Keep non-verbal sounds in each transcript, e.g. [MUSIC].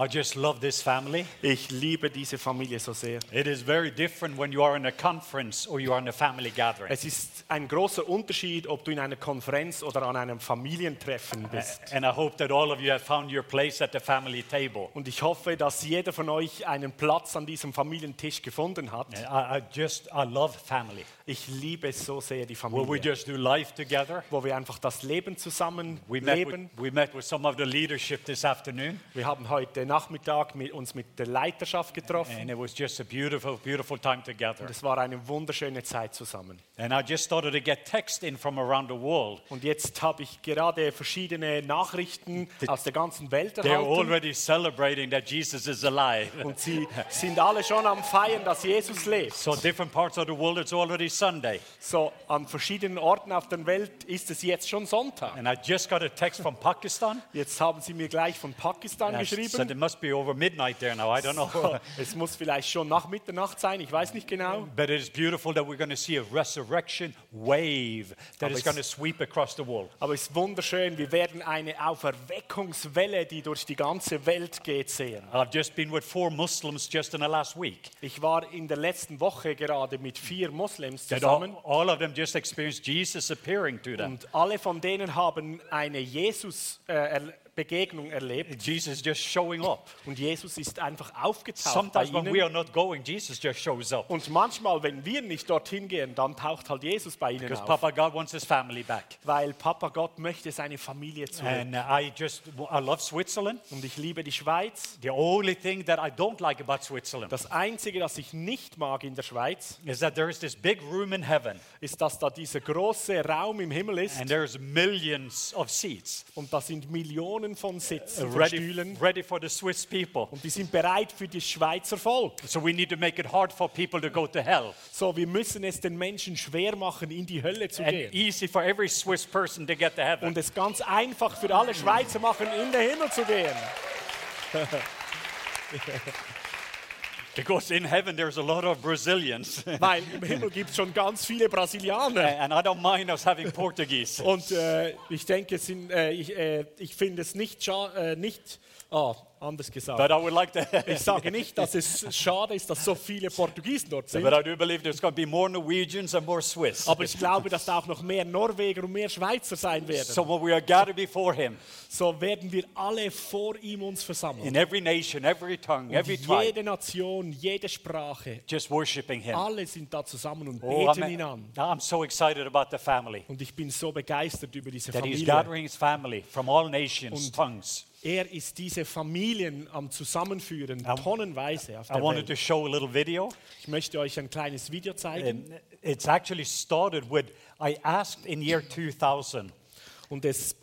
I just love this family. Ich liebe diese Familie so sehr. It is very different when you are in a conference or you are in a family gathering. Es ist ein großer Unterschied, ob du in einer Konferenz oder an einem Familientreffen bist. And I hope that all of you have found your place at the family table. Und ich hoffe, dass jeder von euch einen Platz an diesem Familientisch gefunden hat. I, I just, I love family. Ich liebe so sehr, die Where we Familie, just do life together. wo wir einfach das Leben zusammen We met, with, leben. we met with some of the leadership this afternoon, Wir haben heute Nachmittag mit uns mit der Leiterschaft getroffen. and it was just a beautiful, beautiful time together. Und es war eine wunderschöne Zeit zusammen. And I just started to get text in from around the world. Und jetzt habe ich gerade verschiedene Nachrichten aus der ganzen Welt They're erhalten. already celebrating that Jesus is alive. Und sie sind alle schon am Feiern, dass Jesus lebt. So different parts of the world, it's already Sunday. So an verschiedenen Orten auf der Welt ist es jetzt schon Sonntag. And I just got a text from Pakistan. Jetzt haben sie mir gleich von Pakistan geschrieben. It must be over midnight there now. I don't know. Es muss vielleicht schon nach Mitternacht sein, ich weiß nicht genau. But it is beautiful that we're going to see a resurrection wave that Aber is going to sweep across the world. Aber es ist wunderschön, wir werden eine Auferweckungswelle, die durch die ganze Welt geht, sehen. I've just been with four Muslims just in the last week. Ich war in der letzten Woche gerade mit vier Moslems zusammen all, all of them just experienced Jesus appearing to them. und alle von denen haben eine Jesus-Begegnung erlebt Jesus just showing up. und Jesus ist einfach aufgetaucht bei Sometimes when we ihnen. are not going, Jesus just shows up. Und manchmal, wenn wir nicht dorthin gehen, dann taucht halt Jesus bei ihnen Because auf. Papa God wants his family back. Weil Papa Gott möchte seine Familie zurück. And uh, I just, I love Switzerland. Und ich liebe die Schweiz. The only thing that I don't like about Switzerland Das Einzige, das ich nicht mag in der Schweiz, is that there is this big room in heaven ist, dass da dieser große Raum im Himmel ist and there's millions of seats und da sind Millionen von Sitzen, von ready, Stühlen ready for the Swiss people. und die sind bereit für das Schweizer Volk. So we need to make it hard for people to go to hell So, wir müssen es den Menschen schwer machen, in die Hölle zu and gehen. easy for every Swiss person to get to heaven. Und es ganz einfach für alle Schweizer machen, in den Himmel zu gehen. [LAUGHS] Because in heaven there's a lot of Brazilians. [LAUGHS] Weil im Himmel gibt es schon ganz viele Brasilianer. and I don't mind us having Portuguese. Und äh, ich denke, sind, äh, ich, äh, ich finde es nicht, äh, nicht ah, anders gesagt. But I would like to. [LAUGHS] Ich sage nicht, dass es [LAUGHS] schade ist, dass so viele Portugiesen dort sind. but I do believe there's going to be more Norwegians and more Swiss. Aber ich glaube, dass da auch noch mehr Norweger und mehr Schweizer sein werden. So when we are gathered before Him, So werden wir alle vor ihm uns versammeln. in every nation, every tongue, every tribe, jede Nation, jede Sprache, just worshiping Him. alle sind da zusammen und Oh, beten I'm, ihn an. I'm so excited about the family. Und ich bin so begeistert über diese That He's Familie. gathering His family from all nations, Und- tongues. Er ist diese Familien am Zusammenführen, tonnenweise auf I der wanted to Welt. show a little video. Ich möchte euch ein kleines Video zeigen. And it's actually started with I asked in year 2000. Und, es,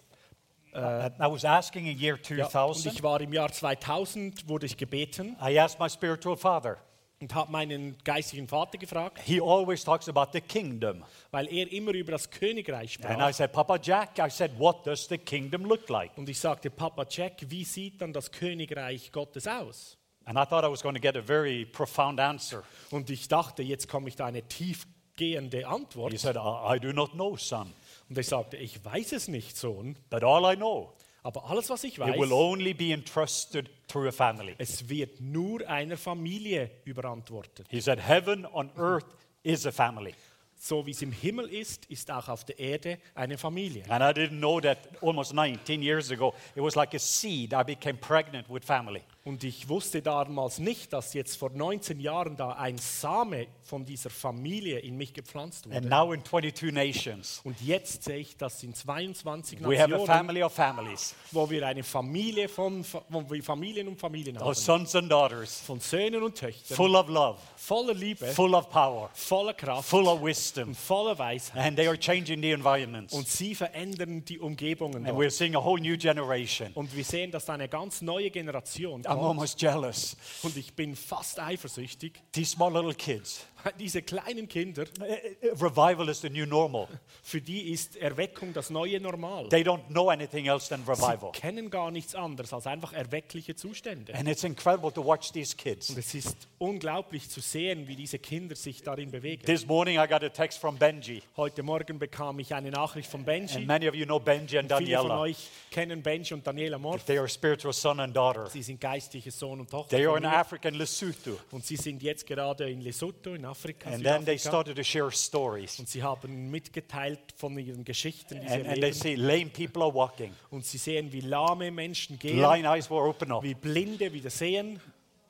I was asking in year ja, und 2000. ich war im Jahr 2000, wurde ich gebeten I asked my spiritual father. Und habe meinen geistigen Vater gefragt, He always talks about the kingdom. weil er immer über das Königreich And I sprach. said, Papa Jack, I said, what does the kingdom look like? Und ich sagte, Papa Jack, wie sieht dann das Königreich Gottes aus? And I thought I was going to get a very profound answer. Und ich dachte, jetzt komme ich da eine tiefgehende Antwort. He said, I, I do not know, son. Und ich sagte, ich weiß es nicht, Sohn, But all I know, aber alles, was ich it will weiß, only be entrusted through a family. es wird nur einer Familie überantwortet. He said, heaven on earth is a family. So wie es im Himmel ist, ist auch auf der Erde eine Familie. And I didn't know that almost 19 years ago, it was like a seed. I became pregnant with family. Und ich wusste damals nicht, dass jetzt vor 19 Jahren da ein Same von dieser Familie in mich gepflanzt And wurde. now in 22 nations, Und jetzt sehe ich das in 22 we have a Nationen, family of families, wo wir eine Familie von, wo wir Familien und Familien of haben. sons and daughters, Von Söhnen und Töchtern, full of love, voller Liebe, full of power, voller Kraft full of wisdom. voller Weisheit. And they are changing the environments. Und sie verändern die Umgebungen And dort. we're seeing a whole new generation. Und wir sehen, dass da eine ganz neue Generation I'm almost jealous. Und ich bin fast eifersüchtig. These small little kids, [LAUGHS] Diese kleinen Kinder, Uh, uh, Revival is the new normal. für die ist Erweckung das neue Normal. They don't know anything else than Sie revival. kennen gar nichts anderes als einfach erweckliche Zustände. And it's incredible to watch these kids. Und es ist unglaublich zu sehen, wie diese Kinder sich darin bewegen. This morning I got a text from Benji. Heute Morgen bekam ich eine Nachricht von Benji. And many of you know Benji and Viele von Daniela. euch kennen Benji und Daniela Morf. They are spiritual son and daughter. Sie sind geistliche Sohn und Tochter. They are in. Africa in Lesotho. Und sie sind jetzt gerade in Lesotho, in Afrika. And then they started to share stories. Und sie haben mitgeteilt von ihren Geschichten, die sie And, and they see lame people are walking. Und sie sehen, wie lahme Menschen gehen, Blind eyes were open up. wie Blinde wieder sehen.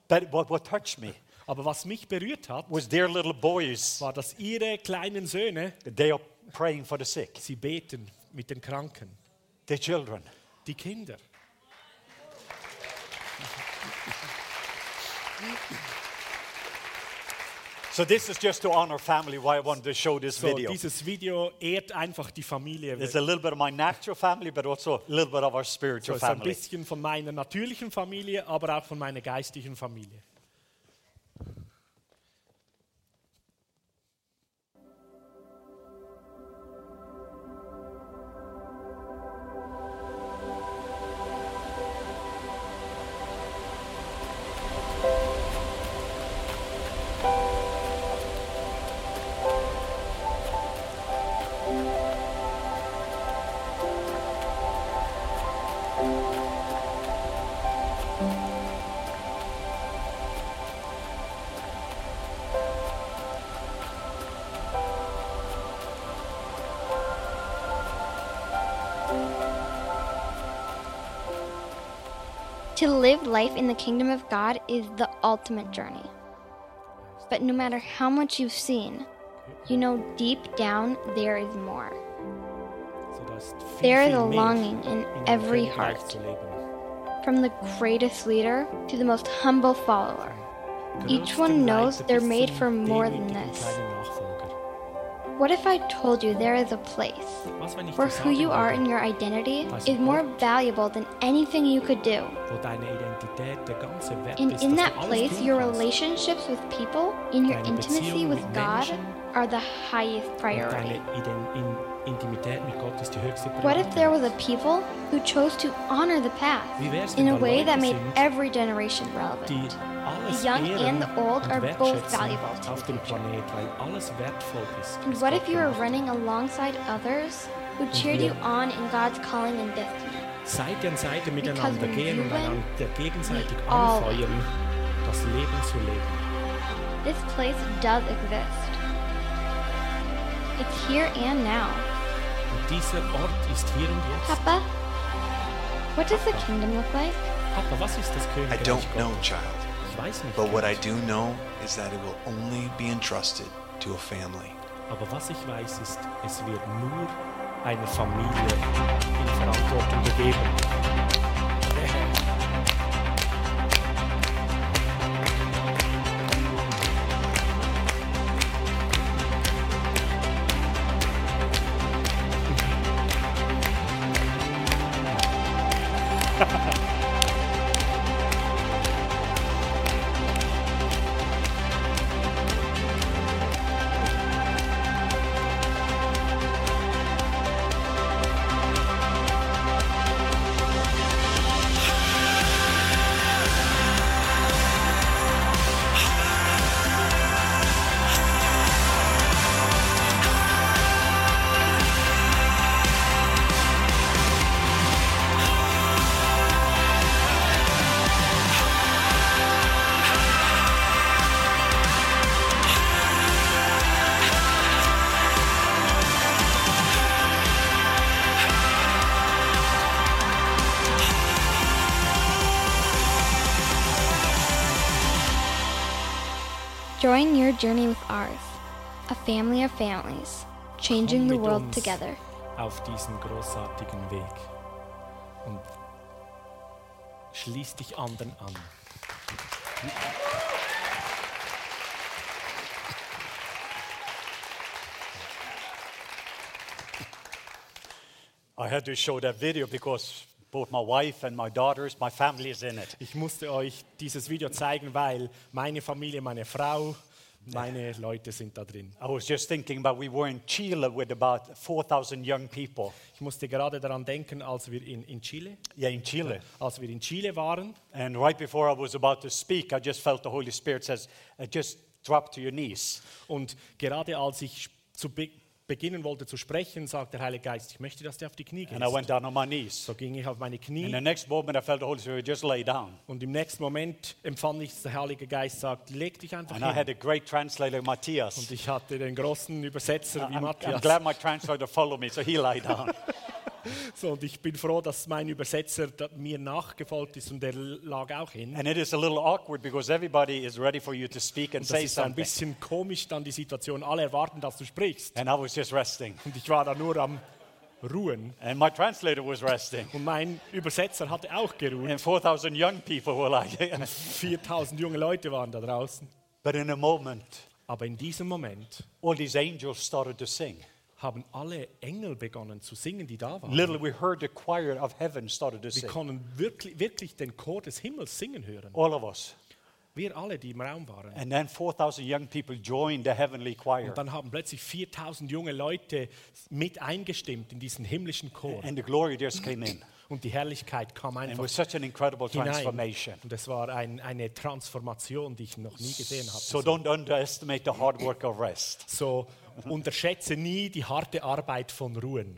But what, what touched me Aber was mich berührt hat, was their little boys. war, dass ihre kleinen Söhne, They are praying for the sick. sie beten mit den Kranken. Their children. Die Kinder. So this is just to honor family why I wanted to show this So, video. dieses Video ehrt einfach die Familie. It's a little bit of my natural family, but also a little bit of our So, spiritual es ist ein family. bisschen von meiner natürlichen Familie, aber auch von meiner geistigen Familie. Life in the kingdom of God is the ultimate journey. But no matter how much you've seen, you know deep down there is more. There is a longing in in every heart, from the greatest leader to the most humble follower. Each one knows they're made for more than this. Kleinen Nachfolger. What if I told you there is a place Was, wenn ich where dir who sagen you are würde, in your identity Was is im more Ort? valuable than anything you could do? wo deine Identität der ganze Wert And ist, in dass that du alles place, tun your kannst. relationships with people, in your Deine intimacy Beziehungen with mit God, Menschen are the highest Und priority. Deine Iden in Intimität mit Gott ist die höchste What if there was a people who chose to honor the past in a way that made every generation relevant? The young and the old are both valuable to the future. Planet, weil alles wertvoll ist. And what if you were running alongside others who cheered you on in God's calling and destiny? Seite an Seite miteinander gehen you und einander gegenseitig anfeuern, das Leben zu leben. This place does exist. It's here and now. Und dieser Ort ist hier und jetzt. Papa, what does the kingdom look like? Papa, was ist das I Königreich don't know, Gottes? child. Ich weiß nicht. But what I do know is that it will only be entrusted to a family. Aber was ich weiß ist, es wird nur eine Familie in Verantwortung gegeben. Join your journey with ours, a family of families, changing the world together. Auf diesen großartigen Weg. Und schließ dich anderen an. I had to show that video because both my wife and my daughters, my family is in it. Ich musste euch dieses Video zeigen, weil meine Familie, meine Frau, Meine Leute sind da drin. I was just thinking about we were in Chile with about 4,000 young people. Ich musste gerade daran denken, als wir in, in Chile, Yeah, in Chile. als wir in Chile waren And right before I was about to speak, I just felt the Holy Spirit says, uh, just drop to your knees. und gerade als ich zu beginnen wollte zu sprechen, sagt der Heilige Geist, ich möchte, dass du auf die Knie And I went gehst. down on my knees. So ging ich auf meine In the Knie next moment, I felt the Holy Spirit just lay down. und im nächsten Moment empfand ich, dass der Heilige Geist sagt, leg dich einfach And I had hin. a great translator, Und Matthias. ich hatte den großen Übersetzer wie I'm, I'm Matthias. glad my translator followed me, so he lay down. [LAUGHS] [LAUGHS] So, und ich bin froh, dass mein Übersetzer mir nachgefolgt ist und der lag auch hin. And it is a little awkward because everybody is ready for you to speak and Das say ist ein something. bisschen komisch dann die Situation. Alle erwarten, dass du sprichst. And I was just resting. Und ich war da nur am Ruhen. And my translator was resting. Und mein Übersetzer hatte auch geruht. And 4,000 young people were like, [LAUGHS] 4000 junge Leute waren da draußen. but in a moment, Aber in diesem Moment all these angels started to sing. Haben alle Engel begonnen zu singen, die da waren. Literally, we heard the choir of heaven started to Wir sing. konnten wirklich, wirklich den Chor des Himmels singen hören. All of us. Wir alle, die im Raum waren. And then 4,000 young people joined the heavenly choir. Und dann haben plötzlich 4000 junge Leute mit eingestimmt in diesen himmlischen Chor. And the glory just came in. Und die Herrlichkeit kam And einfach was such an incredible transformation. Und es war ein, eine Transformation, die ich noch nie gesehen habe. So don't underestimate the hard work of rest. So unterschätze nie die harte Arbeit von Ruhen.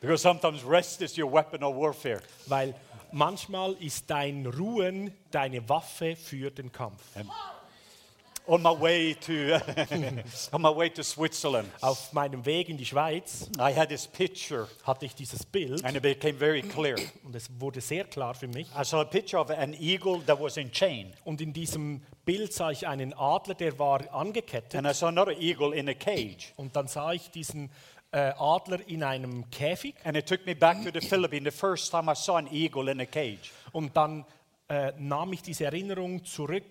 Because sometimes rest is your weapon of warfare. Weil manchmal ist dein Ruhen deine Waffe für den Kampf. On my way to, [LAUGHS] on my way to Switzerland, Auf meinem Weg in die Schweiz I had this picture, hatte ich dieses Bild and it became very clear. [CLEARS THROAT] und es wurde sehr klar für mich. I saw a picture of an eagle that was in chain, Und in diesem Bild sah ich einen Adler, der war angekettet. and I saw another eagle in a cage. Und dann sah ich diesen äh, Adler in einem Käfig. And it took me back to the Philippines, the first time I saw an eagle in a cage. Und dann äh, nahm ich diese Erinnerung zurück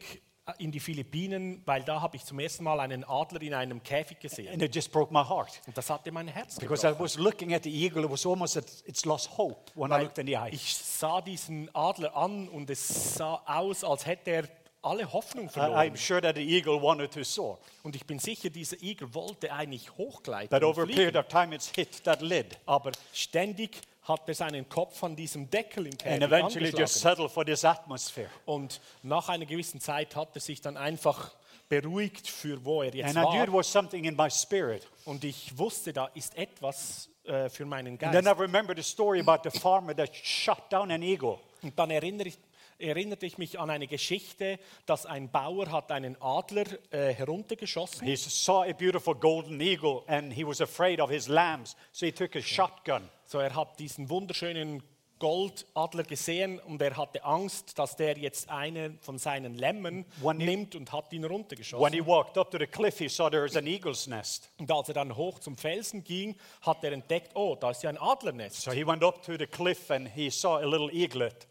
in die Philippinen, weil da habe ich zum ersten Mal einen Adler in einem Käfig gesehen. And it just broke my heart. Und das hatte mein Herz Because I gebrochen. was looking at the eagle, it was almost, at, it's lost hope when I Weil looked in the eyes. ich sah diesen Adler an und es sah aus, als hätte er alle Hoffnung I- I'm verloren. sure that the eagle wanted to soar. Und ich bin sicher, dieser Igel wollte eigentlich hochgleiten. But over a period of time, it's hit that lid. Aber ständig hat er seinen Kopf an diesem Deckel im And Käfig eventually just angeschlagen. settled for this atmosphere. Und nach einer gewissen Zeit hat er sich dann einfach beruhigt für wo er jetzt And I knew it war. was something in my spirit. Und ich wusste, da ist etwas äh, für meinen And then I Geist. remembered the story about the farmer that shot down an eagle. Und dann erinnere ich, erinnerte ich mich an eine Geschichte, dass ein Bauer hat einen Adler äh, heruntergeschossen He saw a beautiful golden eagle and he was afraid of his lambs, so he took a shotgun. So, er hat diesen wunderschönen Goldadler gesehen und er hatte Angst, dass der jetzt einen von seinen Lämmern When he- nimmt und hat ihn When runtergeschossen. he walked up to the cliff, he saw there was an eagle's nest. Und als er dann hoch zum Felsen ging, hat er entdeckt, oh, da ist ja ein Adlernest. So he went up to the cliff and he saw a little eaglet.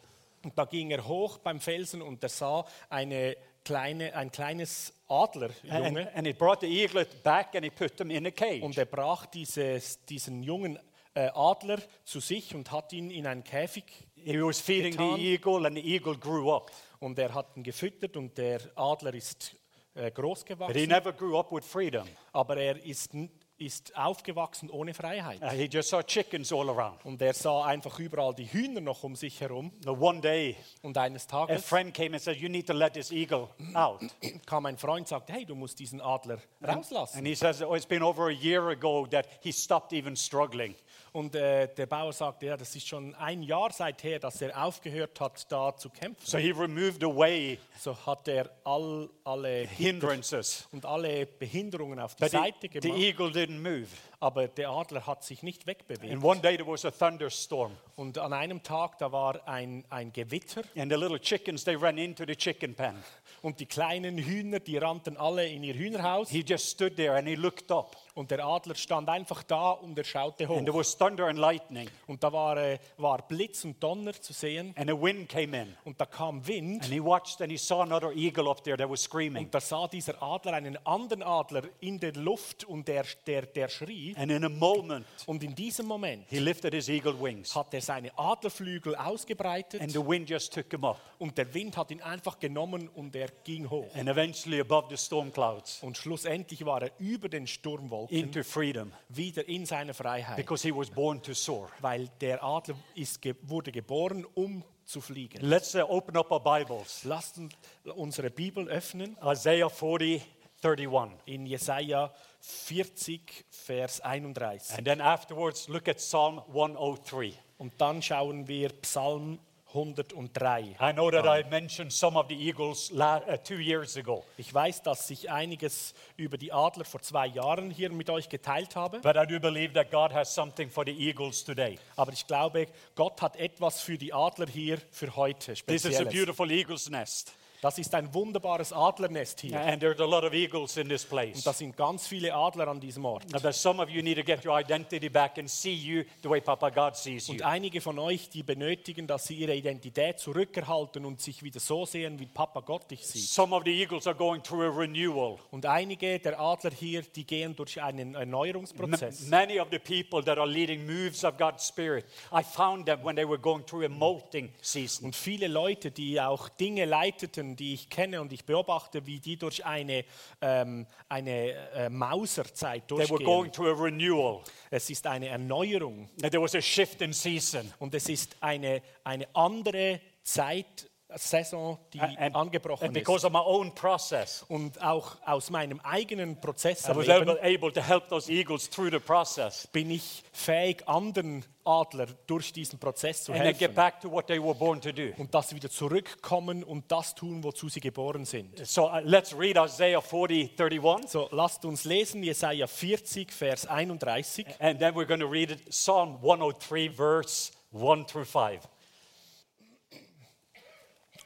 Und da ging er hoch beim Felsen und er sah eine kleine, ein kleines And, Adlerjunge. and he brought the eaglet back and he put him in a cage. Und er brach dieses, diesen jungen äh, Adler zu sich und hat ihn in einen Käfig He was feeding getan. the eagle and the eagle grew up. und er hat ihn gefüttert und der Adler ist äh, groß But he gewachsen. never grew up with freedom. Aber er ist, ist aufgewachsen ohne Freiheit. Uh, he just saw chickens all around. Und er sah einfach überall die Hühner noch um sich herum. One day, Und eines a Tages friend came and said, You need to let this eagle out. [CLEARS THROAT] kam ein Freund und sagte, hey, du musst diesen Adler rauslassen. And he says, Oh, it's been over a year ago that he stopped even struggling. Und äh, der Bauer sagte, ja, das ist schon ein Jahr seither, dass er aufgehört hat, da zu kämpfen. So he removed away So hat er all, alle hindrances. und alle Behinderungen auf die But the, Seite the gemacht, eagle didn't move. Aber der Adler hat sich nicht wegbewegt. And one day there was a thunderstorm. Und an einem Tag, da war ein, ein Gewitter And the little chickens, they ran into the chicken pen. und die kleinen Hühner, die rannten alle in ihr Hühnerhaus He just stood there and he looked up. und der Adler stand einfach da und er schaute And there hoch. was thunder and lightning. Und da war, äh, war Blitz und Donner zu sehen And a wind came in. und da kam Wind And he watched and he saw another eagle up there that was screaming. Und da sah dieser Adler einen anderen Adler in der Luft und der, der, der schrie. And in a moment, Und in diesem Moment he lifted his eagle wings. hat er seine Adlerflügel ausgebreitet And the wind just took him up. und der Wind hat ihn einfach genommen und er ging hoch. And eventually above the storm clouds Und schlussendlich war er über den Sturmwolken into freedom wieder in seiner Freiheit, because he was born to soar. weil der Adler ist, wurde geboren, um zu fliegen. Let's uh, open up our Bibles. Lasst uns unsere Bibel öffnen Isaiah 40, 31. in Jesaja 40, Vers 31. And then afterwards, look at Psalm 103. Und dann schauen wir Psalm 103. I know that I mentioned some of the eagles uh, two years ago, Ich weiß, dass ich einiges über die Adler vor zwei Jahren hier mit euch geteilt habe, but I do believe that God has something for the eagles today. aber ich glaube, Gott hat etwas für die Adler hier für heute This is a Spezielles. beautiful eagle's nest. Das ist ein wunderbares Adlernest hier. And there's a lot of eagles in this place. Und da sind ganz viele Adler an diesem Ort. Now, there's some of you need to get your identity back and see you the way Papa God sees you. Und einige von euch, die benötigen, dass sie ihre Identität zurückerhalten und sich wieder so sehen, wie Papa Gott dich sieht. Some of the eagles are going through a renewal. Und einige der Adler hier, die gehen durch einen M- Erneuerungsprozess. many of the people that are leading moves of God's Spirit, I found them when they were going through a molting season. Und viele Leute, die auch Dinge leiteten, die ich kenne und ich beobachte, wie die durch eine, ähm, eine äh, Mauserzeit They were going durchgehen. through a renewal. Es ist eine Erneuerung And There was a shift in season. und es ist eine, eine andere Zeit, Saison, die And, angebrochen and ist. because of my own process, Und auch aus meinem eigenen Prozess I was able, erleben, able to help those eagles through the process bin ich fähig, anderen Adler durch diesen Prozess zu and helfen. back to what they were born to do. Und dass sie wieder zurückkommen und das tun, wozu sie geboren sind. So uh, let's read Isaiah 40, 31, So, lasst uns lesen Jesaja 40, Vers 31. and then we're going to read it, Psalm 103, verse 1 through 5.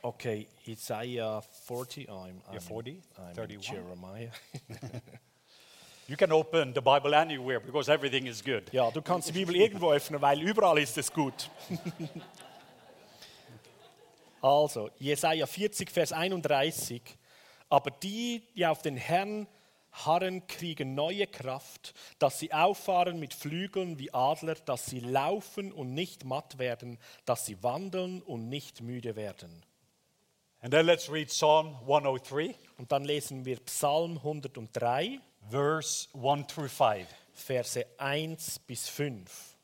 Okay, Jesaja 40. I'm, I'm, 40, I'm 31. Jeremiah. [LAUGHS] You can open the Bible anywhere because everything is good. Ja, du kannst die Bibel irgendwo öffnen, weil überall ist es gut. [LAUGHS] also, Jesaja 40, Vers 31. Aber die, die auf den Herrn harren, kriegen neue Kraft, dass sie auffahren mit Flügeln wie Adler, dass sie laufen und nicht matt werden, dass sie wandeln und nicht müde werden. And then let's read Psalm 103, Und dann lesen wir Psalm 103, verse 1 through 5. Verse 1 bis 5.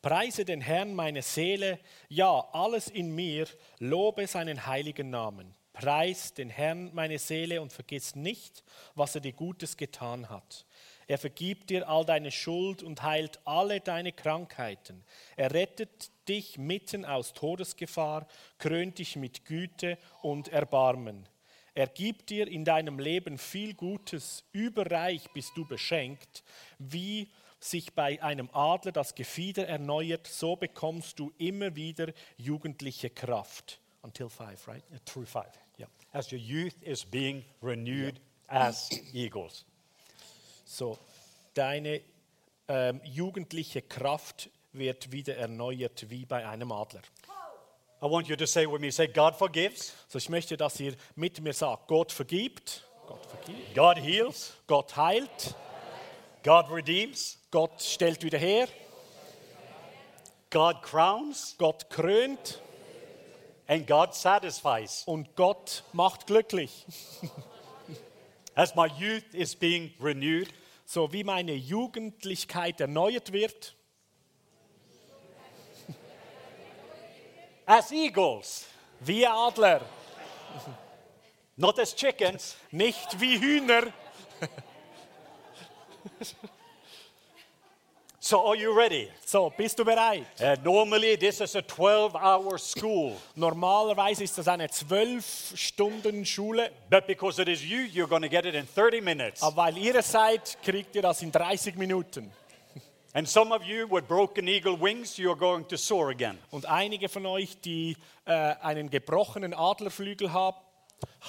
Preise den Herrn meine Seele, ja, alles in mir, lobe seinen heiligen Namen. Preis den Herrn meine Seele und vergiss nicht, was er dir Gutes getan hat. Er vergibt dir all deine Schuld und heilt alle deine Krankheiten. Er rettet dich mitten aus Todesgefahr, krönt dich mit Güte und Erbarmen. Er gibt dir in deinem Leben viel Gutes, überreich bist du beschenkt, wie sich bei einem Adler das Gefieder erneuert, so bekommst du immer wieder jugendliche Kraft. Until five, right? Through 5. Ja. As your youth is being renewed as eagles. So, deine ähm, jugendliche Kraft wird wieder erneuert wie bei einem Adler. I want you to say with me, say, God forgives, So, ich möchte, dass ihr mit mir sagt, Gott vergibt, Gott vergibt, God heals, Gott heilt, God redeems, Gott stellt wieder her, God crowns, Gott krönt. And God satisfies. und Gott macht glücklich. [LAUGHS] As my youth is being renewed, So wie meine Jugendlichkeit erneuert wird, as eagles, wie Adler, not as chickens, nicht wie Hühner. [LAUGHS] So, are you ready? So, bist du bereit? Uh, normally, this is a 12 hour school, Normalerweise ist das eine zwölf Stunden Schule, but because it is you, you're going to get it in 30 minutes. aber weil ihr seid, kriegt ihr das in 30 Minuten. And some of you with broken eagle wings, you're going to soar again. Und einige von euch, die äh, einen gebrochenen Adlerflügel hab,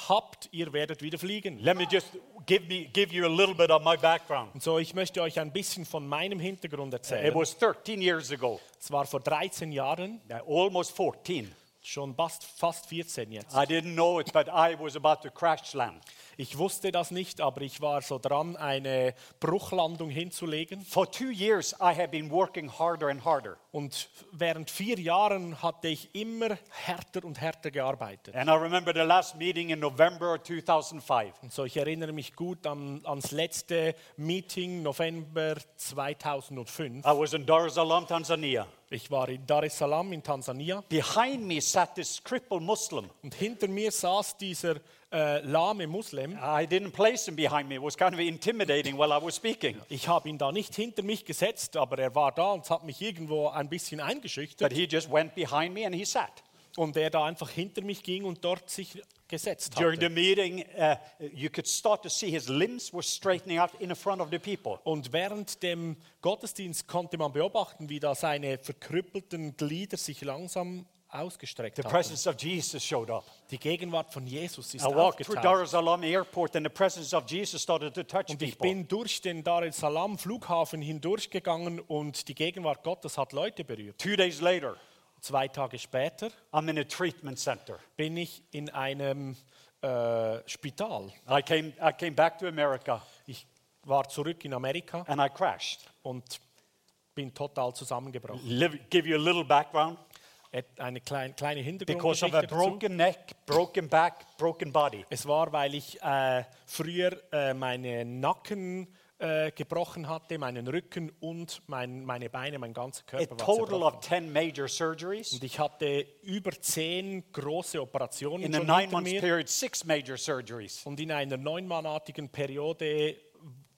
habt, ihr werdet wieder fliegen. Let me just give, me, give you a little bit of my background. Und so, ich möchte euch ein bisschen von meinem Hintergrund It erzählen. was 13 years ago, Es war vor 13 Jahren, almost 14. schon fast, fast 14 jetzt. I didn't know it, but I was about to crash land. Ich wusste das nicht, aber ich war so dran, eine Bruchlandung hinzulegen. For two years, I had been working harder and harder. Und während vier Jahren hatte ich immer härter und härter gearbeitet. And I remember the last meeting in November 2005. Und so, ich erinnere mich gut an, ans letzte Meeting November 2005. I was in Dar es Salaam, Tanzania. Ich war in Dar es Salaam in Tansania Behind me sat this crippled Muslim. und hinter mir saß dieser äh, lahme Muslim. I didn't place him behind me. It was kind of intimidating while I was speaking. Ich habe ihn da nicht hinter mich gesetzt, aber er war da und hat mich irgendwo ein bisschen eingeschüchtert. But he just went behind me and he sat. Und er da einfach hinter mich ging und dort sich gesetzt During the hatte. meeting, uh, you could start to see his limbs were straightening out in front of the people. Und während dem Gottesdienst konnte man beobachten, wie da seine verkrüppelten Glieder sich langsam ausgestreckt The haben. presence of Jesus showed up. Die Gegenwart von Jesus ist I walked through Dar aufgetaucht. es Salaam airport and the presence of Jesus started to touch Und ich people. bin durch den Dar es Salaam Flughafen hindurchgegangen und die Gegenwart Gottes hat Leute berührt. Two days later, Zwei Tage später I'm in a treatment center. bin ich in einem äh, Spital. I came, I came back to America Ich war zurück in Amerika and I crashed. und bin total zusammengebrochen. Live, give you a little background. Et- Eine kleine, kleine Because of a Hintergrundgeschichte dazu. broken neck, broken back, broken body. Es war, weil ich äh, früher äh, meinen Nacken äh, gebrochen hatte, meinen Rücken und mein, meine Beine, mein ganzer A Körper war total zerbrochen. of 10 major surgeries. Und ich hatte über zehn große Operationen In a schon nine hinter month mir period, six major surgeries. und in einer neunmonatigen Periode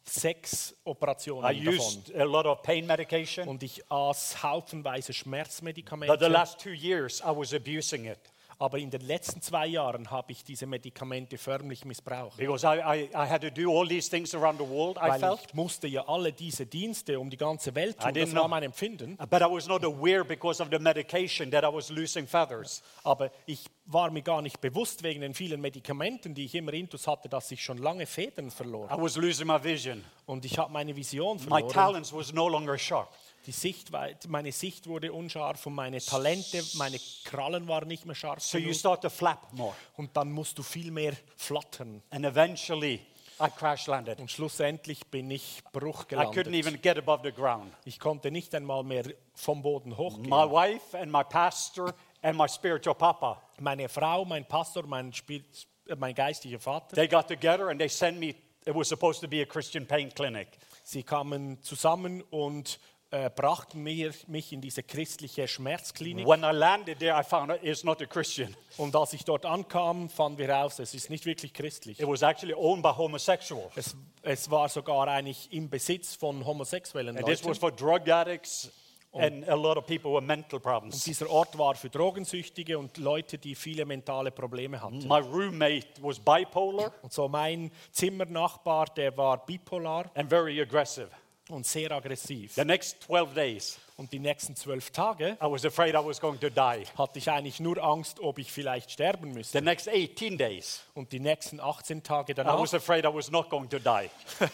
sechs I Operationen davon. used a lot of pain medication. Und ich aß haufenweise But the Schmerzmedikamente. last two years, I was abusing it Aber in den letzten zwei Jahren habe ich diese Medikamente förmlich missbraucht. because I, I, I had to do all these things around the world, I Weil felt. ich musste ja alle diese Dienste um die ganze Welt I tun. didn't Das war know. mein Empfinden. But I was not aware because of the medication that I was losing feathers. Aber ich war mir gar nicht bewusst wegen den vielen Medikamenten, die ich immer intus hatte, dass ich schon lange Federn verlor. I was losing my vision. Und ich habe meine Vision My verloren. talents was no longer sharp. Die Sichtweite, meine Sicht wurde unscharf und meine Talente, meine Krallen waren nicht mehr scharf. So you genug. start to flap more. Und dann musst du viel mehr flattern. And eventually, I crash landed. Und schlussendlich bin ich Bruch I couldn't even get above the ground. Ich konnte nicht einmal mehr vom Boden hochgehen. My wife and my pastor and my spiritual papa, Meine Frau, mein Pastor, mein, äh, mein geistlicher Vater, they got together and they sent me, it was supposed to be a Christian pain clinic. sie kamen zusammen und äh, brachten mir, mich in diese christliche Schmerzklinik. When I landed there, I found out it's not a Christian. Und als ich dort ankam, fanden wir raus, es ist nicht wirklich christlich. It was actually owned by homosexuals. Es, es war sogar eigentlich im Besitz von homosexuellen And this was for drug addicts and a lot of people with mental problems. Dieser Ort war für Drogensüchtige und Leute, die viele mentale Probleme hatten. My roommate was bipolar Und so mein Zimmernachbar, der war bipolar and very aggressive. Und sehr aggressiv. The next 12 days, Und die nächsten zwölf Tage I was afraid I was going to die. hatte ich eigentlich nur Angst, ob ich vielleicht sterben The müsste. next 18 days, Und die nächsten 18 Tage I danach was afraid I was not going to die. [LAUGHS]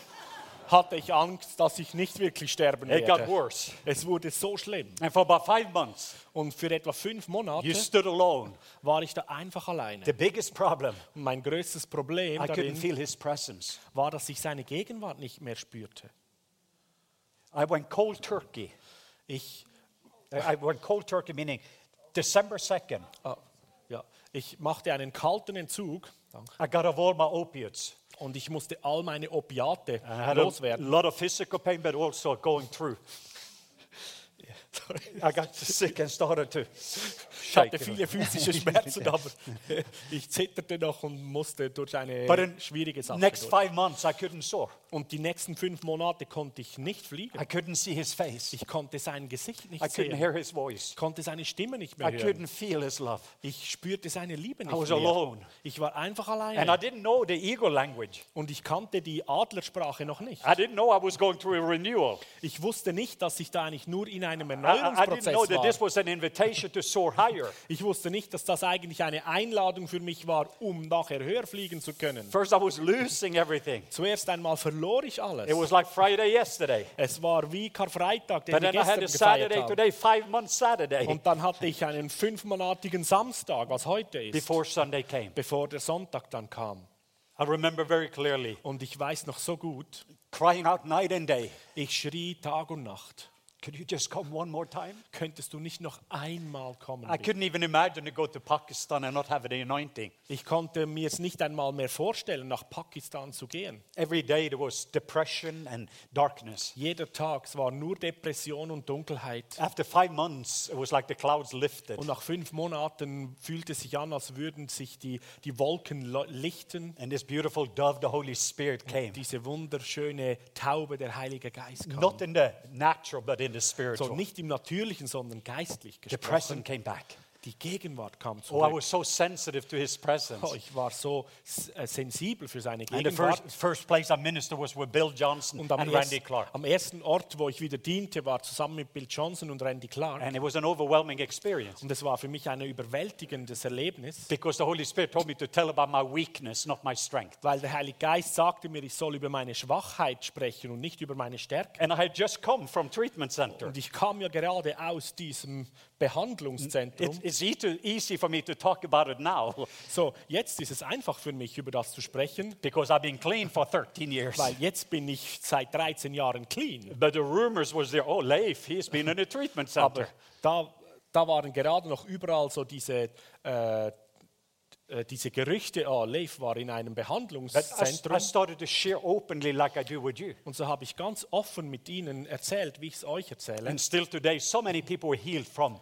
hatte ich Angst, dass ich nicht wirklich sterben It got werde. worse. Es wurde so schlimm. And for about five months, Und für etwa fünf Monate you stood alone. war ich da einfach alleine. The biggest problem, Und mein größtes Problem I couldn't darin feel his presence. war, dass ich seine Gegenwart nicht mehr spürte. I went cold turkey. Ich, I went cold turkey, meaning December 2nd, ah, ja, ich machte einen kalten Entzug Danke. I got off all my opiates. und ich musste all meine Opiate I had a loswerden. lot of physical pain, but also going through. I got sick and started to Ich hatte viele physische [LAUGHS] Schmerzen, aber ich zitterte noch und musste durch eine schwierige Sache next durch. five months, I couldn't soar. Und die nächsten fünf Monate konnte ich nicht fliegen. I couldn't see his face. Ich konnte sein Gesicht nicht I couldn't sehen. hear his voice. Ich konnte seine Stimme nicht I mehr hören. couldn't feel his love. Ich spürte seine Liebe I nicht was mehr. alone. Ich war einfach And I alleine. didn't know the ego language. Und ich kannte die Adlersprache noch nicht. I didn't know I was going through a renewal. Ich wusste nicht, dass ich da eigentlich nur in einem I, I I didn't Erneuerungsprozess war. [LAUGHS] Ich wusste nicht, dass das eigentlich eine Einladung für mich war, um nachher höher fliegen zu können. First, I was losing everything. Zuerst einmal verlor ich alles. It was like Friday yesterday. Es war wie Karfreitag, den But wir then I had gestern a gefeiert Saturday haben. today, five months Saturday, Und dann hatte ich einen fünfmonatigen Samstag, was heute ist, before Sunday came. bevor der Sonntag dann kam. I remember very clearly Und ich weiß noch so gut, crying out night and day, ich schrie Tag und Nacht. Could you just come one more time? Könntest du nicht noch einmal kommen? I couldn't even imagine to go to Pakistan and not have the anointing. Ich konnte mir es nicht einmal mehr vorstellen, nach Pakistan zu gehen. Every day there was depression and darkness. Jeder Tag, es war nur Depression und Dunkelheit. After five months, it was like the clouds lifted. Und nach fünf Monaten fühlte es sich an, als würden sich die, die Wolken lichten. And this beautiful dove, the Holy Spirit, came. Diese wunderschöne Taube, der Heilige Geist kam. Not in the natural, but in the So spiritual. nicht im Natürlichen, sondern geistlich The gesprochen. came back. Die Gegenwart kam Oh, I was so sensitive to His presence. Oh, ich war so äh, sensibel für seine And the Gegenwart. first, first place I ministered was with Bill Johnson Und am, and erst, Randy Clark. am ersten Ort, wo ich wieder diente, war zusammen mit Bill Johnson und Randy Clark. And it was an overwhelming experience Und es war für mich ein überwältigendes Erlebnis, because the Holy Spirit told me to tell about my weakness, not my strength. weil der Heilige Geist sagte mir, ich soll über meine Schwachheit sprechen und nicht über meine Stärke. And I had just come from treatment center. Und ich kam ja gerade aus diesem Behandlungszentrum. It, it's easy for me to talk about it now [LAUGHS] So, jetzt ist es einfach für mich, über das zu sprechen, because I've been clean for 13 years. weil jetzt bin ich seit 13 Jahren clean. But the rumors was there, oh, Leif, he's been in a treatment Aber center. da, da waren gerade noch überall so diese, äh, äh, diese Gerüchte, oh, Leif war in einem But I, I Behandlungszentrum. started to share openly like I do with you. Und so habe ich ganz offen mit ihnen erzählt, wie ich es euch erzähle. And still today, so many people were healed from.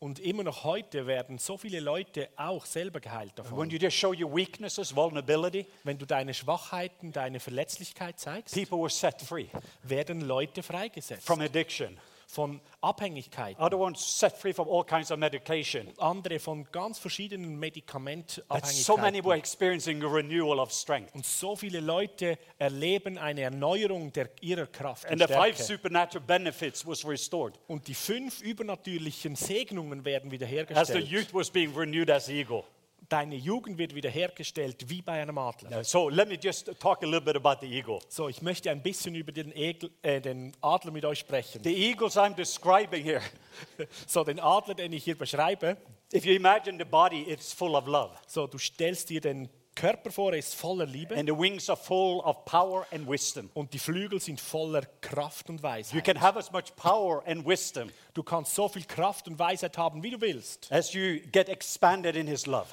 Und immer noch heute werden so viele Leute auch selber geheilt When davon. you just show your weaknesses, vulnerability, Wenn du deine Schwachheiten, deine Verletzlichkeit zeigst, people were set free werden Leute freigesetzt from addiction. Von Abhängigkeit. Other ones set free from all kinds of medication. Andere von ganz verschiedenen Medikamentabhängigkeiten. so many were experiencing a renewal of strength. Und so viele Leute erleben eine Erneuerung der, ihrer Kraft und And the five supernatural benefits was restored Und die fünf übernatürlichen Segnungen werden as the wiederhergestellt. youth was being renewed as eagle. Deine Jugend wird wiederhergestellt wie bei einem Adler. So let me just talk a little bit about the eagle. So, ich möchte ein bisschen über den, Egel, äh, den Adler mit euch sprechen. The eagles I'm describing here, [LAUGHS] So, den Adler, den ich hier beschreibe, if you imagine the body, it's full of love. so, du stellst dir den Körper vor, er ist voller Liebe And the wings are full of power and wisdom. und die Flügel sind voller Kraft und You Weisheit. can have as much power and wisdom Du kannst so viel Kraft und Weisheit haben, wie du willst, as you get expanded in His love.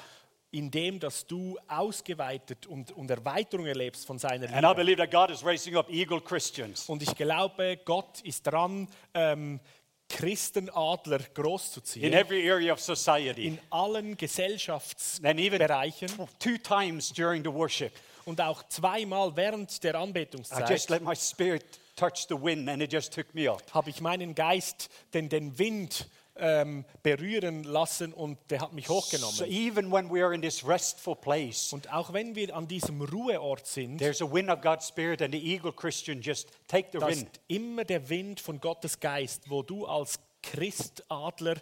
Indem dass du ausgeweitet und, und Erweiterung erlebst von seiner And I Liebe. believe that God is raising up eagle Christians Und ich glaube, Gott ist dran, ähm, Christenadler in großzuziehen every area of society. in allen Gesellschaftsbereichen two times during the worship, und auch zweimal während der I just Anbetungszeit let my spirit touch the wind and it just took me up. habe ich meinen Geist den, den Wind ähm, berühren lassen und der hat mich So hochgenommen. even when we are in this restful place, Und auch wenn wir an diesem Ruheort sind, there's a wind of God's Spirit, and the eagle Christian just take the wind. ist immer der Wind von Gottes Geist, wo du als Christadler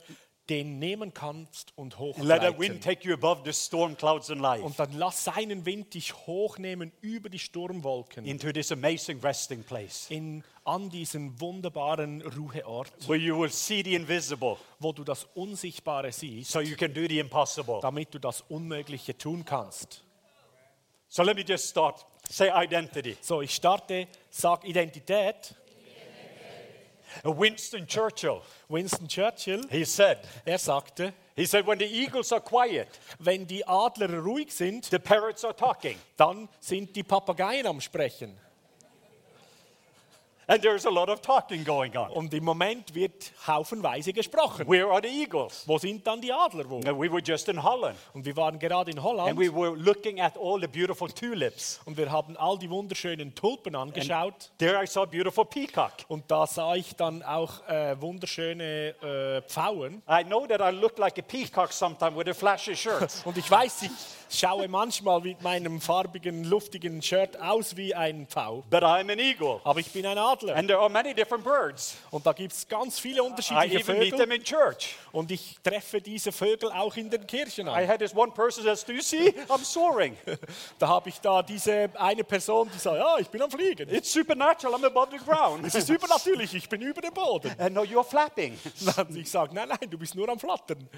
den nehmen kannst und hochleiten. take you above the storm clouds in life Und dann lass seinen Wind dich hochnehmen über die Sturmwolken into this amazing resting place in, an diesen wunderbaren Ruheort, where you will see the invisible wo du das Unsichtbare siehst, so you can do the impossible. damit du das Unmögliche tun kannst. So let me just start. Say identity. So, ich starte, sag Identität. Winston Churchill, Winston Churchill, he said, er sagte, he said, when the eagles are quiet, wenn die Adler ruhig sind, the parrots are talking. dann sind die Papageien am Sprechen. And there's a lot of talking going on. Und im Moment wird haufenweise gesprochen. Where are the eagles? Wo sind dann die Adler wo? And we were just in Holland. Und wir waren gerade in And Holland we were looking at all the beautiful tulips. und wir haben all die wunderschönen Tulpen angeschaut. There I saw beautiful peacock. Und da sah ich dann auch äh, wunderschöne äh, Pfauen. I know that I look like a peacock sometimes with a flashy shirt. [LAUGHS] Und ich weiß, ich schaue manchmal mit meinem farbigen, luftigen Shirt aus wie ein Pfau. but I'm an eagle. Aber ich bin ein Adler. And there are many different birds. Und da gibt es ganz viele I unterschiedliche even meet them Vögel. in church. Und ich treffe diese Vögel auch in den Kirchen I an. had this one person says, Do you see? I'm soaring. [LAUGHS] Da habe ich da diese eine Person, die sagt, ja, ich bin am Fliegen. It's supernatural. I'm above the ground. Es ist übernatürlich, ich bin über dem Boden. and no, you're flapping. [LAUGHS] Und ich sage, nein, nein, du bist nur am Flattern.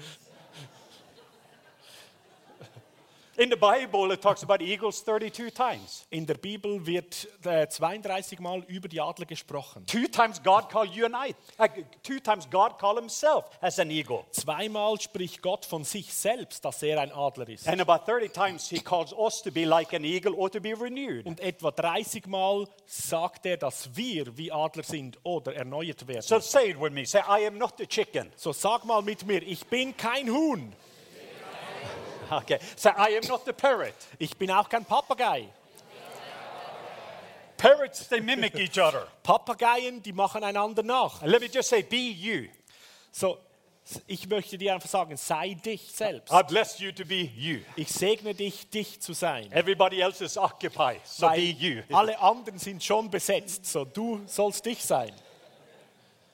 In the Bible, it talks about eagles 32 times. In der Bibel wird äh, 32 Mal über die Adler gesprochen. Two times God called you and I. uh, two times God called himself as an eagle. Zweimal spricht Gott von sich selbst, dass er ein Adler ist. And about 30 times he calls us to be like an eagle or to be renewed. Und etwa 30 Mal sagt er, dass wir wie Adler sind oder erneuert werden. So say it with me. Say, I am not the chicken. So sag mal mit mir, ich bin kein Huhn. [LAUGHS] Okay. Say, I am not the parrot. Ich bin auch kein Papagei. Parrots, they mimic each other. Papageien, die machen einander nach. And let me just say, be you. So, ich möchte dir einfach sagen, sei dich selbst. I bless you to be you. Ich segne dich, dich zu sein. Everybody else is occupied, so be Weil you. alle anderen sind schon besetzt, so du sollst dich sein.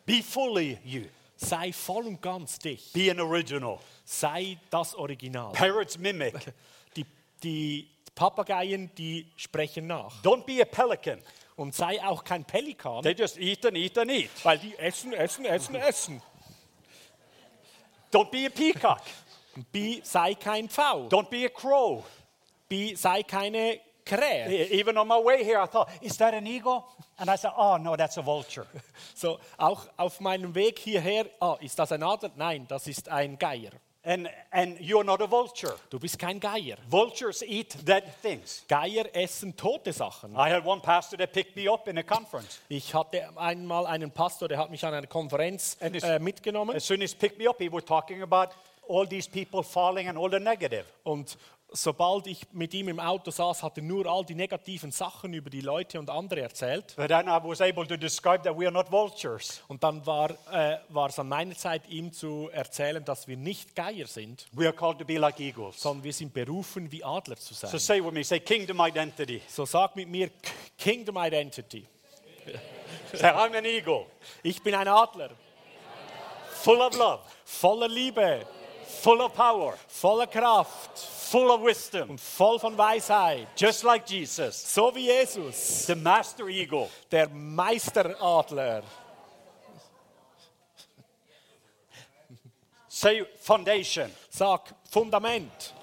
Be fully you. Sei voll und ganz dich. Be an original. Sei das Original. Parrots mimic. [LAUGHS] Die, die Papageien, die sprechen nach. Don't be a pelican. Und sei auch kein Pelikan, They just eat and eat and eat. weil die essen, essen, essen, [LAUGHS] essen. Don't be a peacock. Bi, sei kein Pfau. Don't be a crow. Bi, sei keine Krähe. E- Even on my way here, I thought, is that an eagle? And I said, oh, no, that's a vulture. [LAUGHS] So, auch auf meinem Weg hierher, ah, ist das ein Adler? Nein, das ist ein Geier. And, and you're not a vulture. Du bist kein Geier. Vultures eat dead things. Geier essen tote Sachen. I had one pastor that picked me up in a conference. Ich hatte einmal einen Pastor, der hat mich an einer Konferenz And äh, mitgenommen. As soon as he picked me up, he was talking about all these people falling and all the negative. Und sobald ich mit ihm im Auto saß, hat er nur all die negativen Sachen über die Leute und andere erzählt. Und dann war, äh, war es an meiner Zeit, ihm zu erzählen, dass wir nicht Geier sind, like eagles. sondern wir sind berufen, wie Adler zu sein. So say with me, say kingdom identity. So sag mit mir Kingdom Identity. [LAUGHS] Say, I'm an eagle, Ich bin ein Adler, full of love, voller Liebe, full of power, voller Kraft full of wisdom, und voll von Weisheit. just like Jesus, So wie Jesus, the master eagle. der Meisteradler. Say foundation. Sag Fundament.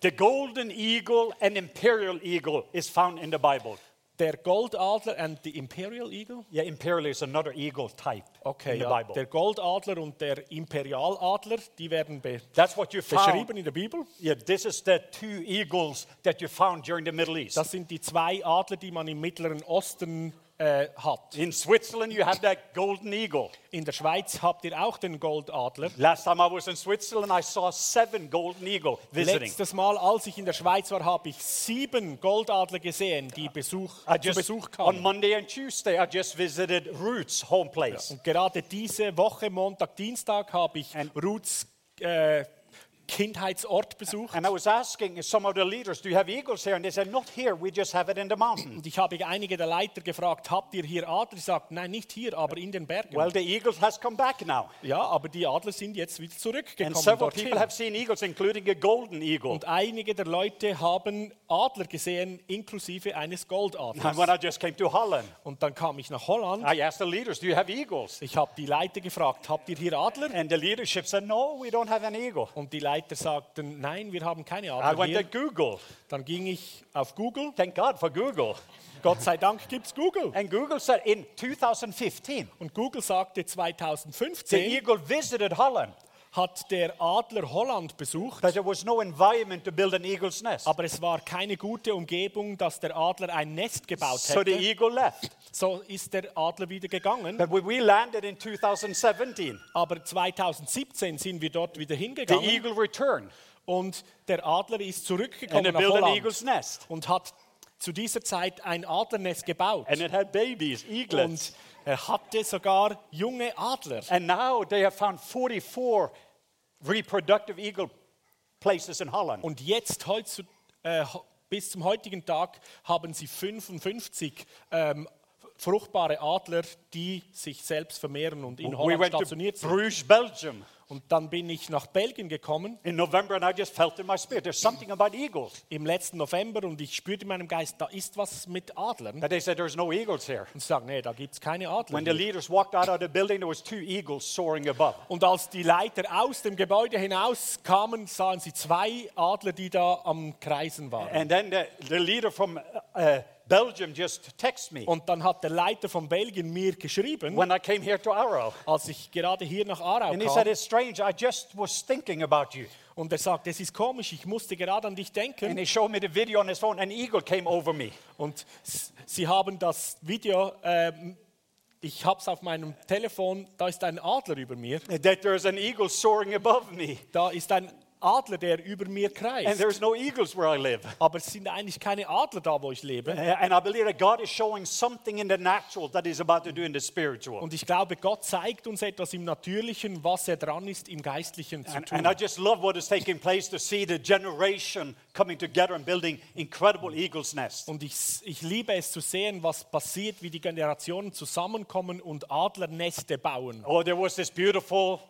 The golden eagle and imperial eagle is found in the Bible. Der Goldadler and the Imperial Eagle. Yeah, imperial is another eagle type Okay, in the ja. Bible. der Goldadler und der Imperialadler, die werden be That's what you found. beschrieben in der Bibel. Yeah, this is the two eagles that you found during the Middle East. Das sind die zwei Adler, die man im Mittleren Osten äh, hat. In Switzerland, you have that golden eagle. In der Schweiz habt ihr auch den Goldadler. Last time I was in Switzerland, I saw seven golden eagle visiting. Letztes Mal, als ich in der Schweiz war, habe ich sieben Goldadler gesehen, die Besuch, I zu just, Besuch on kamen. Monday and Tuesday, I just visited Ruth's home place. Und gerade diese Woche, Montag, Dienstag, habe ich And- Ruths äh, Kindheitsort besucht. And I was asking some of the leaders, do you have eagles here? And they said, not here, we just have it in the mountain. Und ich habe einige der Leiter gefragt, habt ihr hier Adler? Sie sagten, nein, nicht hier, aber in den Bergen. Well, the eagles has come back now. ja, aber die Adler sind jetzt wieder And zurückgekommen several dorthin. people have seen eagles, including a golden eagle. Und einige der Leute haben Adler gesehen, inklusive eines And Goldadlers. when I just came to Holland, Und dann kam ich nach Holland. I asked the leaders, do you have eagles? Ich habe die Leiter gefragt, habt ihr hier Adler? And the leadership said, no, we don't have an eagle. Und die Leiter sagten, nein, wir haben keine I to hier. Google. Dann ging ich auf Google. Thank God for Google. Gott sei Dank gibt es Google. And Google said in 2015, Und Google sagte, the 2015 eagle visited Holland, hat der Adler Holland besucht, there was no environment to build an eagle's nest. aber es war keine gute Umgebung, dass der Adler ein Nest gebaut So the hätte. eagle left. So ist der Adler wieder gegangen. But we landed in 2017, Aber 2017 sind wir dort wieder the hingegangen eagle returned und der Adler ist zurückgekommen nach Holland eagle's nest. und hat zu dieser Zeit ein Adlernest gebaut. And it had babies, eaglets. Und er hatte sogar junge Adler. And now they have found 44 reproductive eagle places in Holland. Und jetzt heutzu, äh, bis zum heutigen Tag haben sie 55 ähm, fruchtbare Adler, die sich selbst vermehren und in We Holland to stationiert sind. Bruges, Belgium Und dann bin ich nach Belgien gekommen in November, and I just felt in my spirit there's something about eagles. im letzten November und ich spürte in meinem Geist, da ist was mit Adlern. But they said there's no eagles here. Und sagen, nee, da gibt es keine Adler. When the leaders walked out of the building, there was two eagles soaring above. Und als die Leiter aus dem Gebäude hinaus kamen, sahen sie zwei Adler, die da am Kreisen waren. And then the, the leader from uh, Belgium just texted me Und dann hat der Leiter von Belgien mir geschrieben, when I came here to Arrow. als ich gerade hier nach Aarau And he said, kam. It's strange, I just was thinking about you. Und er sagt, es ist komisch, ich musste gerade an dich And denken. he showed me the video on his phone. An eagle came over me. Und s- sie haben das Video, ähm, ich habe es auf meinem Telefon, da ist ein Adler über mir. That there's an eagle soaring above me. Da ist ein Adler, der über mir And kreist. there's no eagles where I live. Aber es sind eigentlich keine Adler da, wo ich lebe. Uh, And I believe that God is showing something in the natural that He's about to do in the spiritual. Und ich glaube, Gott zeigt uns etwas im Natürlichen, was er dran ist, im Geistlichen zu And, tun. and I just love what is taking place to see the generation coming together and building incredible eagles' nests. Und ich, ich liebe es zu sehen, was passiert, wie die Generationen zusammenkommen und Adlerneste bauen. Oh, there was this beautiful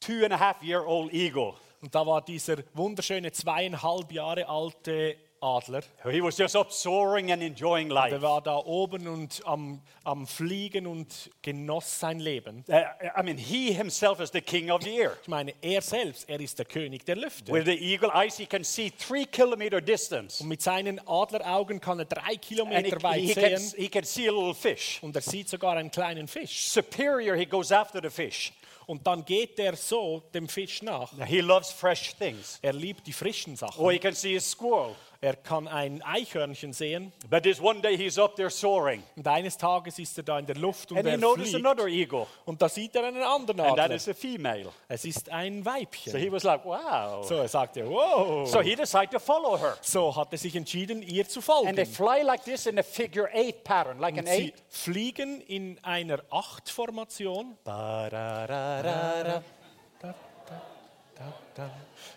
two and a half year old eagle. Und da war dieser wunderschöne zweieinhalb Jahre alte Adler. He was just up soaring and enjoying life. Der war da oben und am, am Fliegen und genoss sein Leben. Uh, I mean, he himself is the king of the air. Ich meine, er selbst, er ist der König der Lüfte. With the eagle eyes, he can see three kilometer distance. Und mit seinen Adleraugen kann er drei And he, Kilometer weit he, can, sehen. he can see a little fish. Und er sieht sogar einen kleinen Fisch. Superior, he goes after the fish. Und dann geht er so dem Fisch nach. He loves fresh things. Er liebt die frischen Sachen. Or he can see a squirrel. Er kann ein Eichhörnchen sehen. But this one day he's up there soaring. Und eines Tages ist er da in der Luft und And he er noticed fliegt. another eagle. Und da sieht er einen anderen And that Adler. is a female. Es ist ein So Weibchen. he was like, wow. So, er sagte, wow. So he decided to follow her. So hat er sich entschieden, ihr zu And they folgen. fly like this in a figure eight pattern, like an Und sie eight. fliegen in einer Acht-Formation. Ba-da-da-da-da.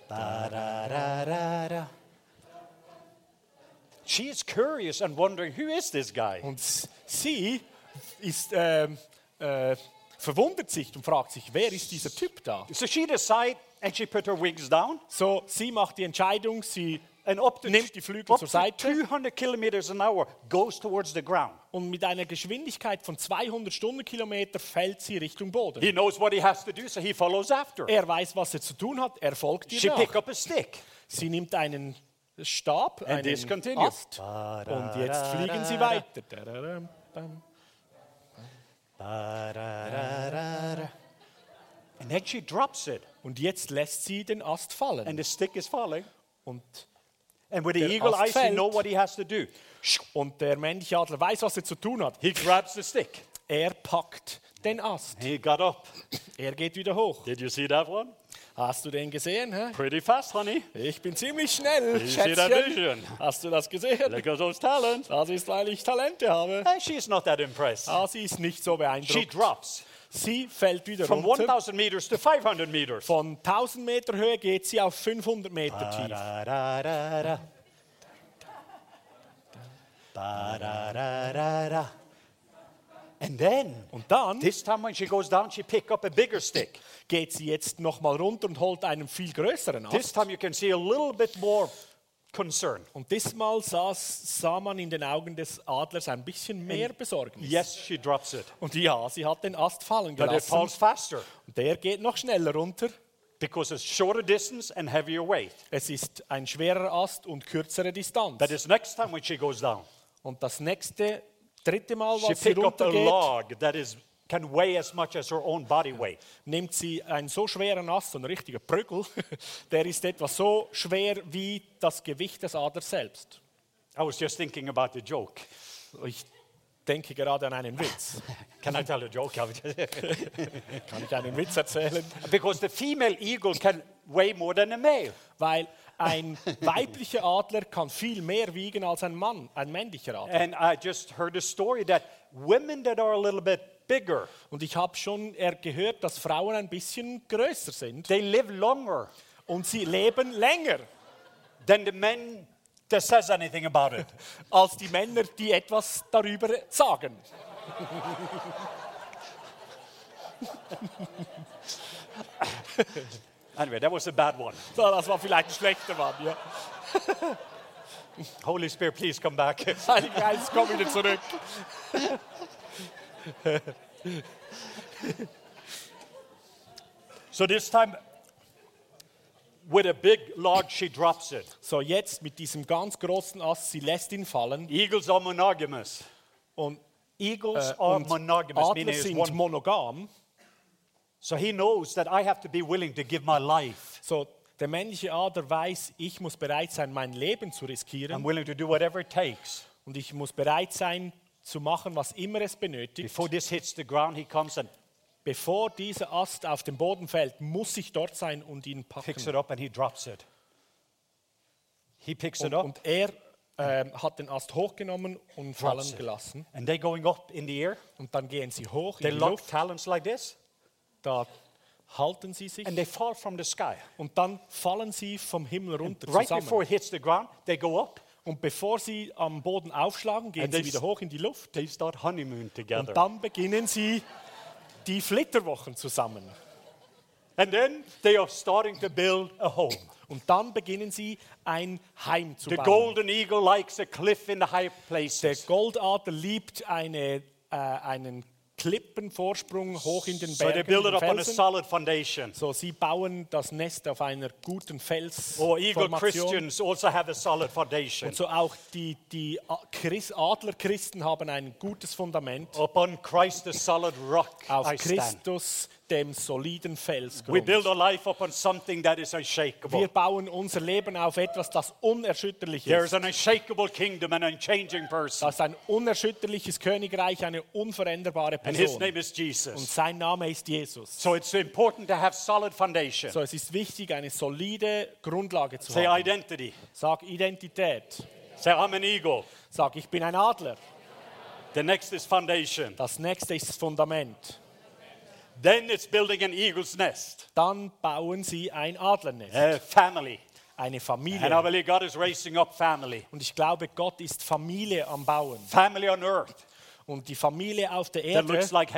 Ba-da-da-da-da. She is curious and wondering, who is this guy? Und sie ist, ähm, äh, verwundert sich und fragt sich, wer ist dieser Typ da? So she decided, and she put her wings down, So, sie macht die Entscheidung, sie and up to, nimmt die Flügel zur Seite 200 kilometers an hour goes towards the ground. und mit einer Geschwindigkeit von 200 Stundenkilometer fällt sie Richtung Boden. He knows what he has to do, so he follows after. Er weiß, was er zu tun hat, er folgt ihr She nach. up a stick. Sie nimmt einen Stab, And einen. Ast und jetzt fliegen sie weiter. And then she drops it, Und jetzt lässt sie den Ast fallen. and the stick is falling. Und, And with the Der eagle Ast eyes, fällt. know what he has to do. und der männliche Adler weiß, was er zu tun hat. He grabs the stick. Er packt den Ast. He got up. Er geht wieder hoch. Did you see that one? Hast du den gesehen? Hä? Pretty fast, honey. Ich bin ziemlich schnell, You see that vision? Hast du das gesehen? Look at those talents. Das ist, weil ich Talente habe. And she's not that impressed. Ah, sie ist nicht so She beeindruckt. drops Sie fällt wieder from runter. 1,000 meters to 500 meters. Von 1000 Meter Höhe geht sie auf 500 Meter tief. Ba-da-da-da. Ba-da-da-da-da. And then, Und dann this time when she goes down, she pick up a bigger stick. geht sie jetzt nochmal runter und holt einen viel größeren This Ast. time you can see a little bit more concern. Und diesmal saß, sah man in den Augen des Adlers ein bisschen mehr Besorgnis. Yes, she drops it, Und ja, sie hat den Ast fallen but it gelassen. falls faster Und der geht noch schneller runter. because it's shorter distance and heavier weight. Es ist ein schwerer Ast und kürzere Distanz. But this next time when she goes down, Und das nächste, dritte Mal, she was sie pick up a runtergeht, log that is can weigh as much as her own body weight. nimmt sie einen so schweren Ast, so ein richtiger Prügel, [LAUGHS] der ist etwa so schwer wie das Gewicht des Adlers selbst. I was just thinking about the joke. Ich denke gerade an einen Witz. [LAUGHS] Can I tell a joke? [LAUGHS] Kann ich einen Witz erzählen? because the female eagle can weigh more than a male. Weil ein weiblicher Adler kann viel mehr wiegen als ein Mann, ein männlicher Adler. And I just heard a story that women that are a little bit bigger, Und ich habe schon er gehört, dass Frauen ein bisschen größer sind they live longer und sie leben länger than the men that says anything about it. [LAUGHS] als die Männer, die etwas darüber sagen. [LAUGHS] Anyway, that was a bad one. So, das war vielleicht ein schlechter Mann. Ja. [LAUGHS] Holy Spirit, please come back. Heiliger Geist, komm wieder zurück. so this time, with a big log, she drops it. So, jetzt mit diesem ganz großen Ast, sie lässt ihn fallen. Eagles are monogamous. Und, uh, Eagles äh, are monogamous, Adler sind one. monogam. So he knows that I have to be willing to give my life. So, der männliche Adler weiß, ich muss bereit sein, mein Leben zu I'm riskieren. willing to do whatever it takes. Und ich muss bereit sein, zu machen, was immer es benötigt. Before this hits the ground, he comes and Bevor dieser Ast auf den Boden fällt, muss ich dort sein und ihn picks packen. it up and he drops it. He picks it Und, up, und er ähm, hat den Ast hochgenommen und fallen gelassen. And they going up in the air. Und dann gehen sie hoch They in die Luft, talons like this, da halten sie sich and they fall from the sky. und dann fallen sie vom Himmel runter Right zusammen. before it hits the ground, they go up. Und bevor sie am Boden aufschlagen, gehen And sie wieder hoch in die Luft. They start honeymoon together. Und dann beginnen sie die Flitterwochen zusammen. And then they are starting to build a home. Und dann beginnen sie ein Heim zu The bauen. golden eagle likes a cliff in the high Der places. Goldadler liebt eine, äh, einen Klippenvorsprung hoch in den So they Bergen, build it up on a solid foundation. So, sie bauen das Nest auf einer guten Or eagle Felsformation. Christians also have a solid foundation. Und so auch die, die A- Chris- Adlerchristen haben ein gutes Fundament Upon Christ, the solid rock, auf I. Christus, dem soliden We Felsgrund. build our life upon something that is Wir bauen unser Leben auf etwas, das unerschütterlich There ist. is an unshakable kingdom and an unchanging person. Das ist ein unerschütterliches Königreich, eine unveränderbare And his Person. name is Und Jesus. sein Name ist Jesus. So it's important to have solid foundation. So, es ist wichtig, eine solide Grundlage zu Say haben. identity. Sag Identität. Say I'm an eagle. Sag, ich bin ein Adler. The next is foundation. Das nächste ist das Fundament. Then it's building an eagle's nest, Dann bauen sie ein Adlernest, a family. eine Familie. And I believe God is raising up family. Und ich glaube, Gott ist Familie am Bauen. Family on earth Und die Familie auf der Erde, looks like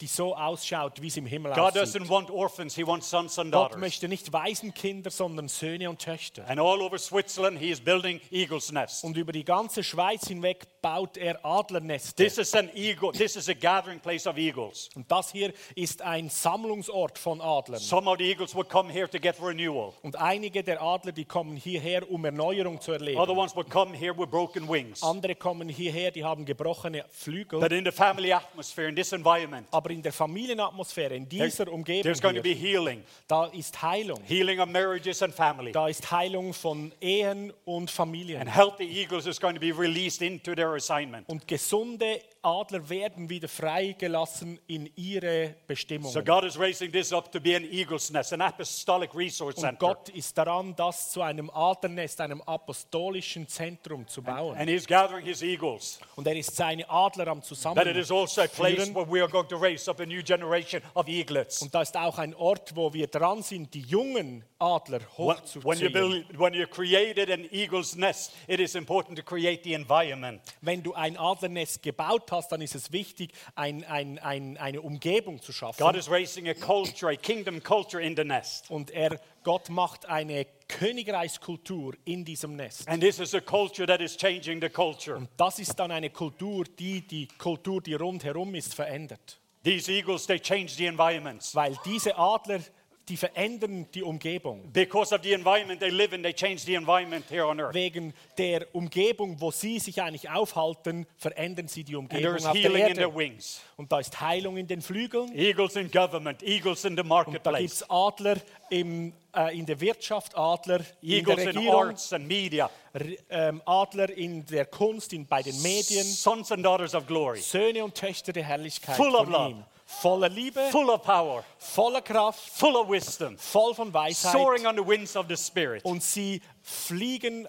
die so ausschaut, wie es im Himmel God aussieht. doesn't want orphans, He wants sons and Gott daughters. möchte nicht Waisenkinder, sondern Söhne und Töchter. And all over Switzerland, He is building eagle's nests. Und über die ganze Schweiz hinweg baut er Adlernester. This is an eagle, this is a gathering place of eagles. Und das hier ist ein Sammlungsort von Adlern. Some of the eagles would come here to get renewal. Und einige der Adler, die kommen hierher, um Erneuerung zu Other erleben. ones would come here with broken wings. Andere kommen hierher, die haben gebrochene Flügel. But in the family atmosphere, in this environment, Aber in der Familienatmosphäre, in dieser Umgebung, there's going to be healing. da ist Heilung. Healing of marriages and family. Da ist Heilung von Ehen und And healthy eagles is going to be released into their assignment. Und gesunde Adler werden wieder freigelassen in ihre So Bestimmungen. God is raising this up to be an eagle's nest, an apostolic resource Und center. Gott ist daran, das zu einem Adlernest, einem apostolischen Zentrum zu bauen. And He's gathering His eagles. Und er ist seine Adler am That it is also a place Zusammenführen. where we are going to raise up a new generation of eaglets. Und da ist auch ein Ort, wo wir dran sind, die jungen Adler When, when, you hochzuziehen. build, when you created an eagle's nest, it is important to create the environment. Wenn du ein Adlernest gebaut hast, dann ist es wichtig, ein, ein, ein, eine Umgebung zu schaffen. God is raising a culture, a kingdom culture in the nest. Und er, Gott macht eine Königreichskultur in diesem Nest. And this is a culture that is changing the culture. Und das ist dann eine Kultur, die die Kultur, die rundherum ist, verändert. These eagles, they change the environments. Weil diese Adler, die verändern die Umgebung. Because of the environment they live in, they change the environment here on earth. Wegen der Umgebung, wo sie sich eigentlich aufhalten, verändern sie die Umgebung is auf der healing in their Erde. wings. Und da ist Heilung in den Flügeln. Eagles in government, eagles in the Da gibt marketplace, es Adler im, äh, in der Wirtschaft, Adler in der eagles in Regierung, arts and media, R- ähm, Adler in der Kunst, in, bei den Medien. sons and daughters of glory, Söhne und Töchter der Herrlichkeit Full of love. ihm. Voller Liebe, full of power, voller Kraft, full of wisdom, voll von Weisheit. soaring on the winds of the Spirit, Und sie fliegen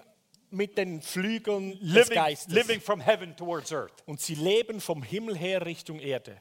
mit den Flügeln des living, Geistes. living from heaven towards earth. Und sie leben vom Himmel her Richtung Erde.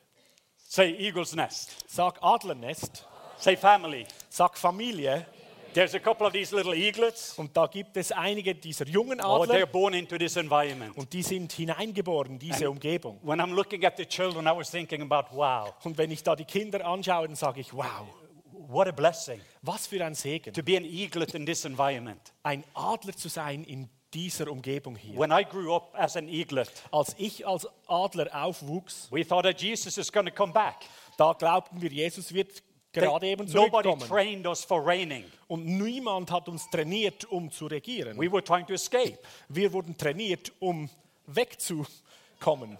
Say eagle's nest. Sag Adlernest, Say family. sag Familie. There's a couple of these little eaglets. Und da gibt es einige dieser jungen Oh, they're Adler born into this environment. und die sind hineingeboren, in diese Umgebung. When I'm looking at the children, I was thinking about, wow, Und wenn ich da die Kinder anschaue, dann sage ich, wow, what a blessing was für ein Segen, to be an eaglet in this environment. ein Adler zu sein in dieser Umgebung hier. When I grew up as an eaglet, Als ich als Adler aufwuchs, we thought that Jesus is going to come back. da glaubten wir, Jesus wird gerade eben nobody zurückkommen. trained us for reigning. Und niemand hat uns trainiert, um zu regieren. We were trying to escape. Wir wurden trainiert, um wegzukommen.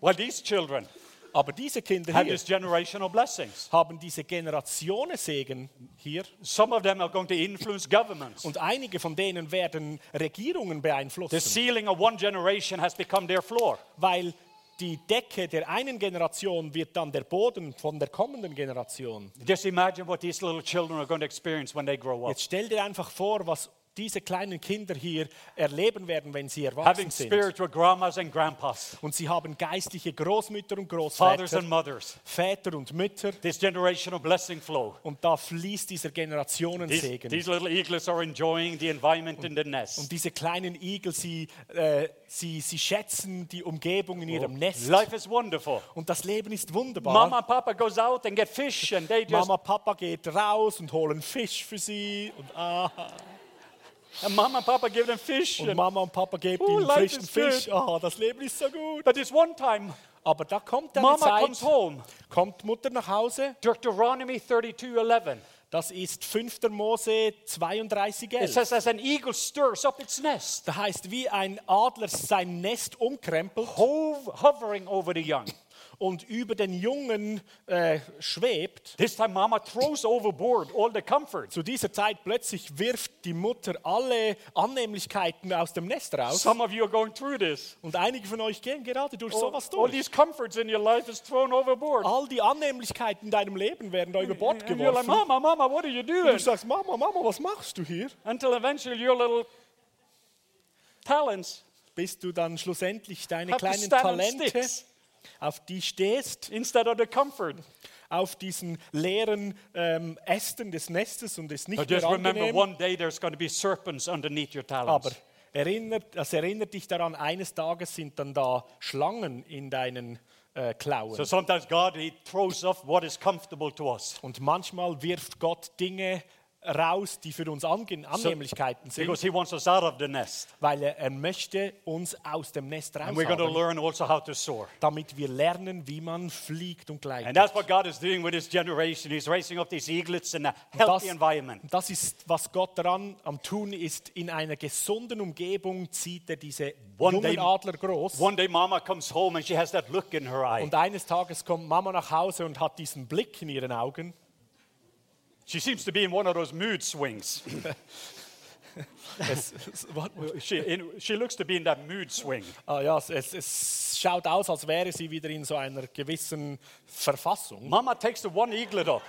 Well, these children Aber diese Kinder have hier these generational blessings. haben diese Generationensegen hier Some of them are going to influence governments. und einige von denen werden Regierungen The beeinflussen, ceiling of one generation has become their floor. weil die Decke der einen Generation wird dann der Boden von der kommenden Generation. Just imagine what these little children are going to experience when they grow up. Jetzt stell dir einfach vor, was diese kleinen Kinder hier erleben werden, wenn sie erwachsen sind. Und sie haben geistliche Großmütter und Großväter, and mothers. Väter und Mütter. This generational blessing flow. Und da fließt dieser These, Generationensegen. these little eaglets are enjoying the environment in the nest. Und diese kleinen Igel, sie, äh, sie, sie schätzen die Umgebung in ihrem Nest. Life is wonderful. Und das Leben ist wunderbar. Mama and Papa goes out and get fish and they just Mama, Papa geht raus und holen Fisch für sie. Und, ah, and Mama and Papa give them fish. und And, Mama und Papa geben Oh, ihnen frischen. Fish. Ah, das Leben ist so gut. but this one time, Aber da kommt eine Mama comes Zeit, home. kommt Mutter nach Hause. Deuteronomy 32:11. Das ist 5. Mose 32, It 11. says, as an eagle stirs up its nest, Da heißt, wie ein Adler sein Nest umkrempelt hov- hovering over the young. Und über den Jungen äh, schwebt. This time, Mama throws overboard all the comforts. Zu dieser Zeit plötzlich wirft die Mutter alle Annehmlichkeiten aus dem Nest raus. Some of you are going through this. Und einige von euch gehen gerade durch All, sowas all durch. these comforts in your life is thrown overboard. All die Annehmlichkeiten in deinem Leben werden da über Bord And you're like, geworfen. Mama, Mama, what are you Und doing? du sagst, Mama, Mama, was machst du hier? Until eventually your little talents Bis du dann schlussendlich deine kleinen Talente, auf die stehst, instead of the comfort. auf diesen leeren ähm, Ästen des Nestes und es nicht But mehr just remember, one day there's going to be serpents underneath your talents. Aber erinnert, das erinnert dich daran, eines Tages sind dann da Schlangen in deinen äh, Klauen. So sometimes God, He throws off what is comfortable to us. Und manchmal wirft Gott Dinge raus, die für uns Ange Annehmlichkeiten sind, Because He wants us out of the nest. weil er, er möchte uns aus dem Nest And we're learn also how to soar. damit wir lernen, wie man fliegt und gleitet. And that's what God is doing with His generation. He's raising up these eaglets in a das, healthy environment. das ist, was Gott daran am tun ist. In einer gesunden Umgebung zieht er diese One jungen day- Adler groß. One day, Mama comes home and she has that look in her eye. Und eines Tages kommt Mama nach Hause und hat diesen Blick in ihren Augen. She seems to be in one of those mood swings. Es, es, she, in, she looks to be in that mood swing. ah, ja, es, es, schaut aus, als wäre sie wieder in so einer gewissen Verfassung. Mama takes the one eaglet up.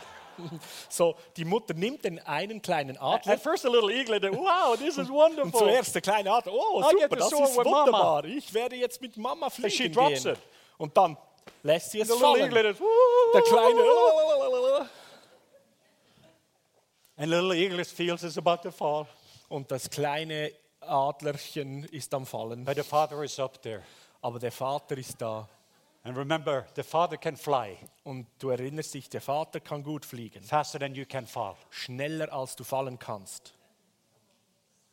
So, die Mutter nimmt den einen kleinen Adler At first, a little eaglet, wow, this is [LAUGHS] und wonderful. zuerst der kleine Adler, oh super, das ist with Mama. wunderbar, ich werde jetzt mit Mama she fliegen drops gehen. it. Und dann lässt sie es fallen. eaglet Der kleine, [LAUGHS] and little eaglet feels it's about to fall. und das kleine Adlerchen ist am Fallen. But the father is up there. Aber der Vater ist da. And remember, the father can fly Und du erinnerst dich, der Vater kann gut fliegen. faster than you can fall. Schneller als du fallen kannst.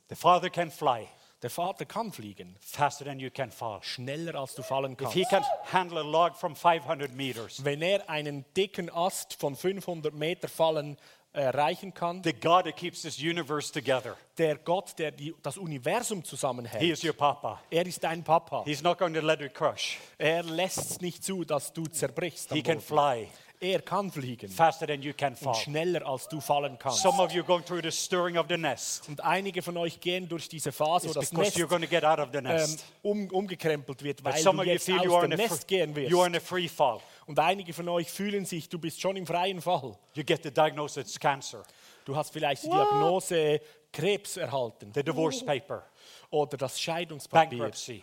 The father can fly Der Vater kann fliegen. faster than you can fall. Schneller als du fallen If kannst. he can handle a log from 500 meters, Wenn er einen dicken Ast von 500 Meter fallen erreichen kann, the God that keeps this universe together, der Gott, der die, das Universum he zusammenhält, is your papa. er ist dein Papa. He's not going to let it crush. Er lässt es nicht zu, dass du zerbrichst. He can fly Er kann fliegen. faster than you can Und fall. schneller als du fallen kannst. Some of you are going through the stirring of the nest. Und einige von euch gehen durch diese Phase, wo das Nest you're going to get out of the ähm, nest. um, umgekrempelt wird, But weil some du you jetzt you aus are, dem Nest gehen free, you are in wirst. a free fall. Und einige von euch fühlen sich, du bist schon im freien Fall. You get the diagnosis it's cancer, Du hast vielleicht die Diagnose Krebs erhalten the divorce paper, oder das Scheidungspapier, bankruptcy.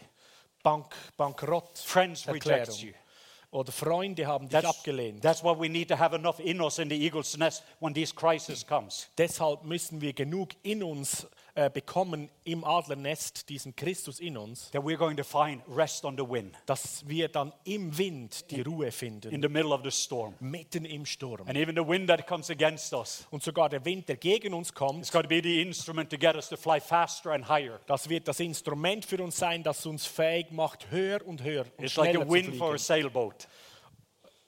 Bank, Bankrott, Friends reject you. oder Freunde haben dich That's, abgelehnt. that's why we need to have enough in us in the eagle's nest when this crisis comes. Deshalb müssen wir genug in uns äh, bekommen, im Adlernest, diesen Christus in uns, That we're going to find rest on the wind dass wir dann im Wind die Ruhe in finden, the middle of the storm. mitten im Sturm. And even the wind that comes against us, Und sogar der Wind, der gegen uns kommt, it's got to be the instrument to get us to fly faster and higher. das wird das Instrument für uns sein, das uns fähig macht, höher und höher und It's like schneller the zu wind for a fliegen. sailboat.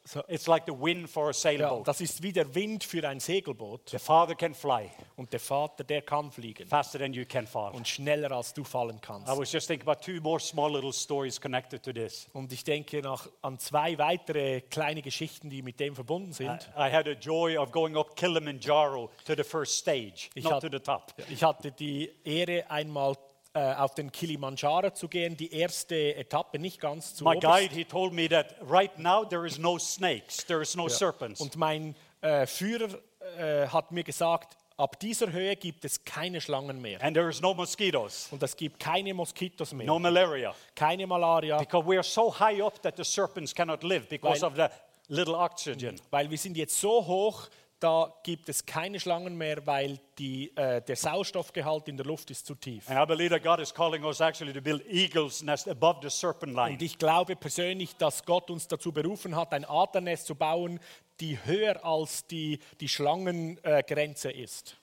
So. It's like the wind for a Ja, sailboat. das ist wie der Wind für ein Segelboot. The Father can fly Und der Vater, der kann fliegen faster than you can fall. und schneller als du fallen kannst. I was just thinking about two more small little stories connected to this. Und ich denke noch an zwei weitere kleine Geschichten, die mit dem verbunden I, sind. I had a joy of going up Kilimanjaro to the first stage, Ich not had- to the top. Ich hatte die Ehre, einmal äh, auf den Kilimanjaro zu gehen, die erste Etappe, nicht ganz zu My oberst. guide, he told me that right now there is no snakes, there is no serpents. Und mein äh, Führer äh, hat mir gesagt, ab dieser Höhe gibt es keine Schlangen mehr. And there is no mosquitoes, Und es gibt keine Moskitos mehr, no malaria. keine Malaria, Because we are so high up that the serpents cannot live because Weil- of the little oxygen. weil wir sind jetzt so hoch, da gibt es keine Schlangen mehr, weil die, äh, der Sauerstoffgehalt in der Luft ist zu tief. And I believe that God is calling us actually to build eagle's nest above the serpent line. Und ich glaube persönlich, dass Gott uns dazu berufen hat, ein Adlernest zu bauen, die höher als die, die Schlangengrenze ist.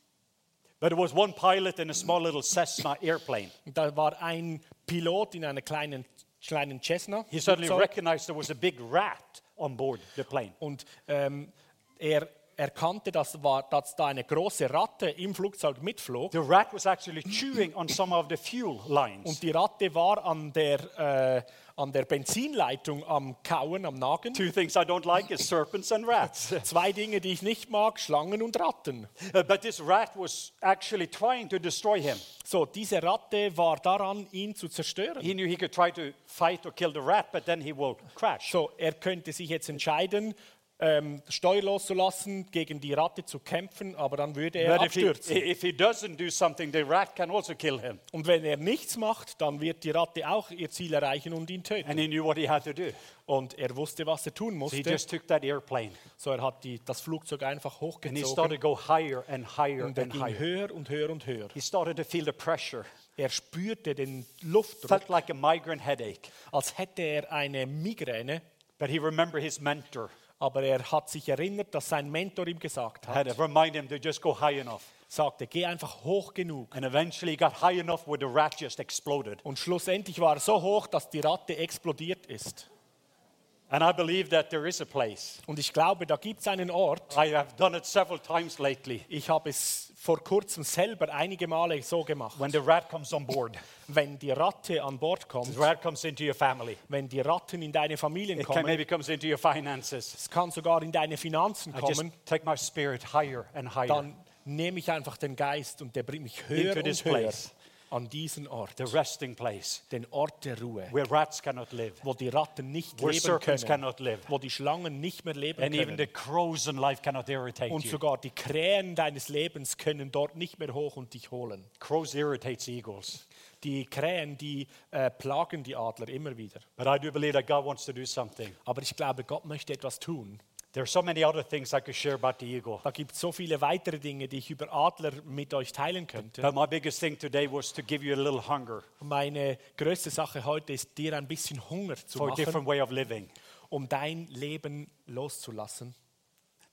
But there was one pilot in a small little Cessna airplane. Da war ein Pilot in einer kleinen, kleinen Cessna. He suddenly recognized there was a big rat on board the plane. Und ähm, er erkannte, dass, war, dass da eine große Ratte im Flugzeug mitflog. The rat was actually chewing on some of the fuel lines. Und die Ratte war an der, äh, an der Benzinleitung am Kauen, am Nagen. Two things I don't like is serpents and rats. [LAUGHS] Zwei Dinge, die ich nicht mag, Schlangen und Ratten. Uh, but this rat was actually trying to destroy him. So, diese Ratte war daran, ihn zu zerstören. He knew he could try to fight or kill the rat, but then he will crash. So, er könnte sich jetzt entscheiden, ähm, steuerlos zu lassen, gegen die Ratte zu kämpfen, aber dann würde er But if he, abstürzen. if he doesn't do something, the rat can also kill him. Und wenn er nichts macht, dann wird die Ratte auch ihr Ziel erreichen und ihn töten. And he knew what he had to do. Und er wusste, was er tun So he musste. just took that airplane So, er hat die, das Flugzeug einfach and he hochgezogen started to go higher and higher und er and ging higher. höher und höher und höher. He started to feel the pressure. Er spürte den Luftdruck, Felt like a migraine headache. als hätte er eine Migräne, But he remembered his mentor. Aber er hat sich erinnert, dass sein Mentor ihm gesagt I had hat, remind him to just go high enough. sagte, geh einfach hoch genug. And eventually he got high enough where the rat just exploded. Und schlussendlich war er so hoch, dass die Ratte explodiert ist. And I believe that there is a place. Und ich glaube, da gibt es einen Ort. I have done it several times lately. Ich habe es vor kurzem selber einige Male so gemacht. When the rat comes on board, [LAUGHS] Wenn die Ratte an Bord the kommt, rat comes into your family. wenn die Ratten in deine Familien It can kommen, maybe comes into your finances. es kann sogar in deine Finanzen I just kommen, take my spirit higher and higher. dann nehme ich einfach den Geist und der bringt mich höher Into und höher place. An diesen Ort, The resting place den Ort der Ruhe, where rats cannot live, wo die Ratten nicht where leben serpents können, cannot live, wo die Schlangen nicht mehr leben and even the können. crows in life cannot irritate Und sogar die Krähen deines Lebens können dort nicht mehr hoch und dich holen. Crows irritates eagles. Die Krähen, die äh, plagen die Adler immer wieder. But I do believe that God wants to do something. Aber ich glaube, Gott möchte etwas tun. There are so many other things I could share about the eagle. Da gibt so viele weitere Dinge, die ich über Adler mit euch teilen könnte. But my biggest thing today was to give you a little hunger Meine größte Sache heute ist, dir ein bisschen Hunger zu for a different way of living. um dein Leben loszulassen.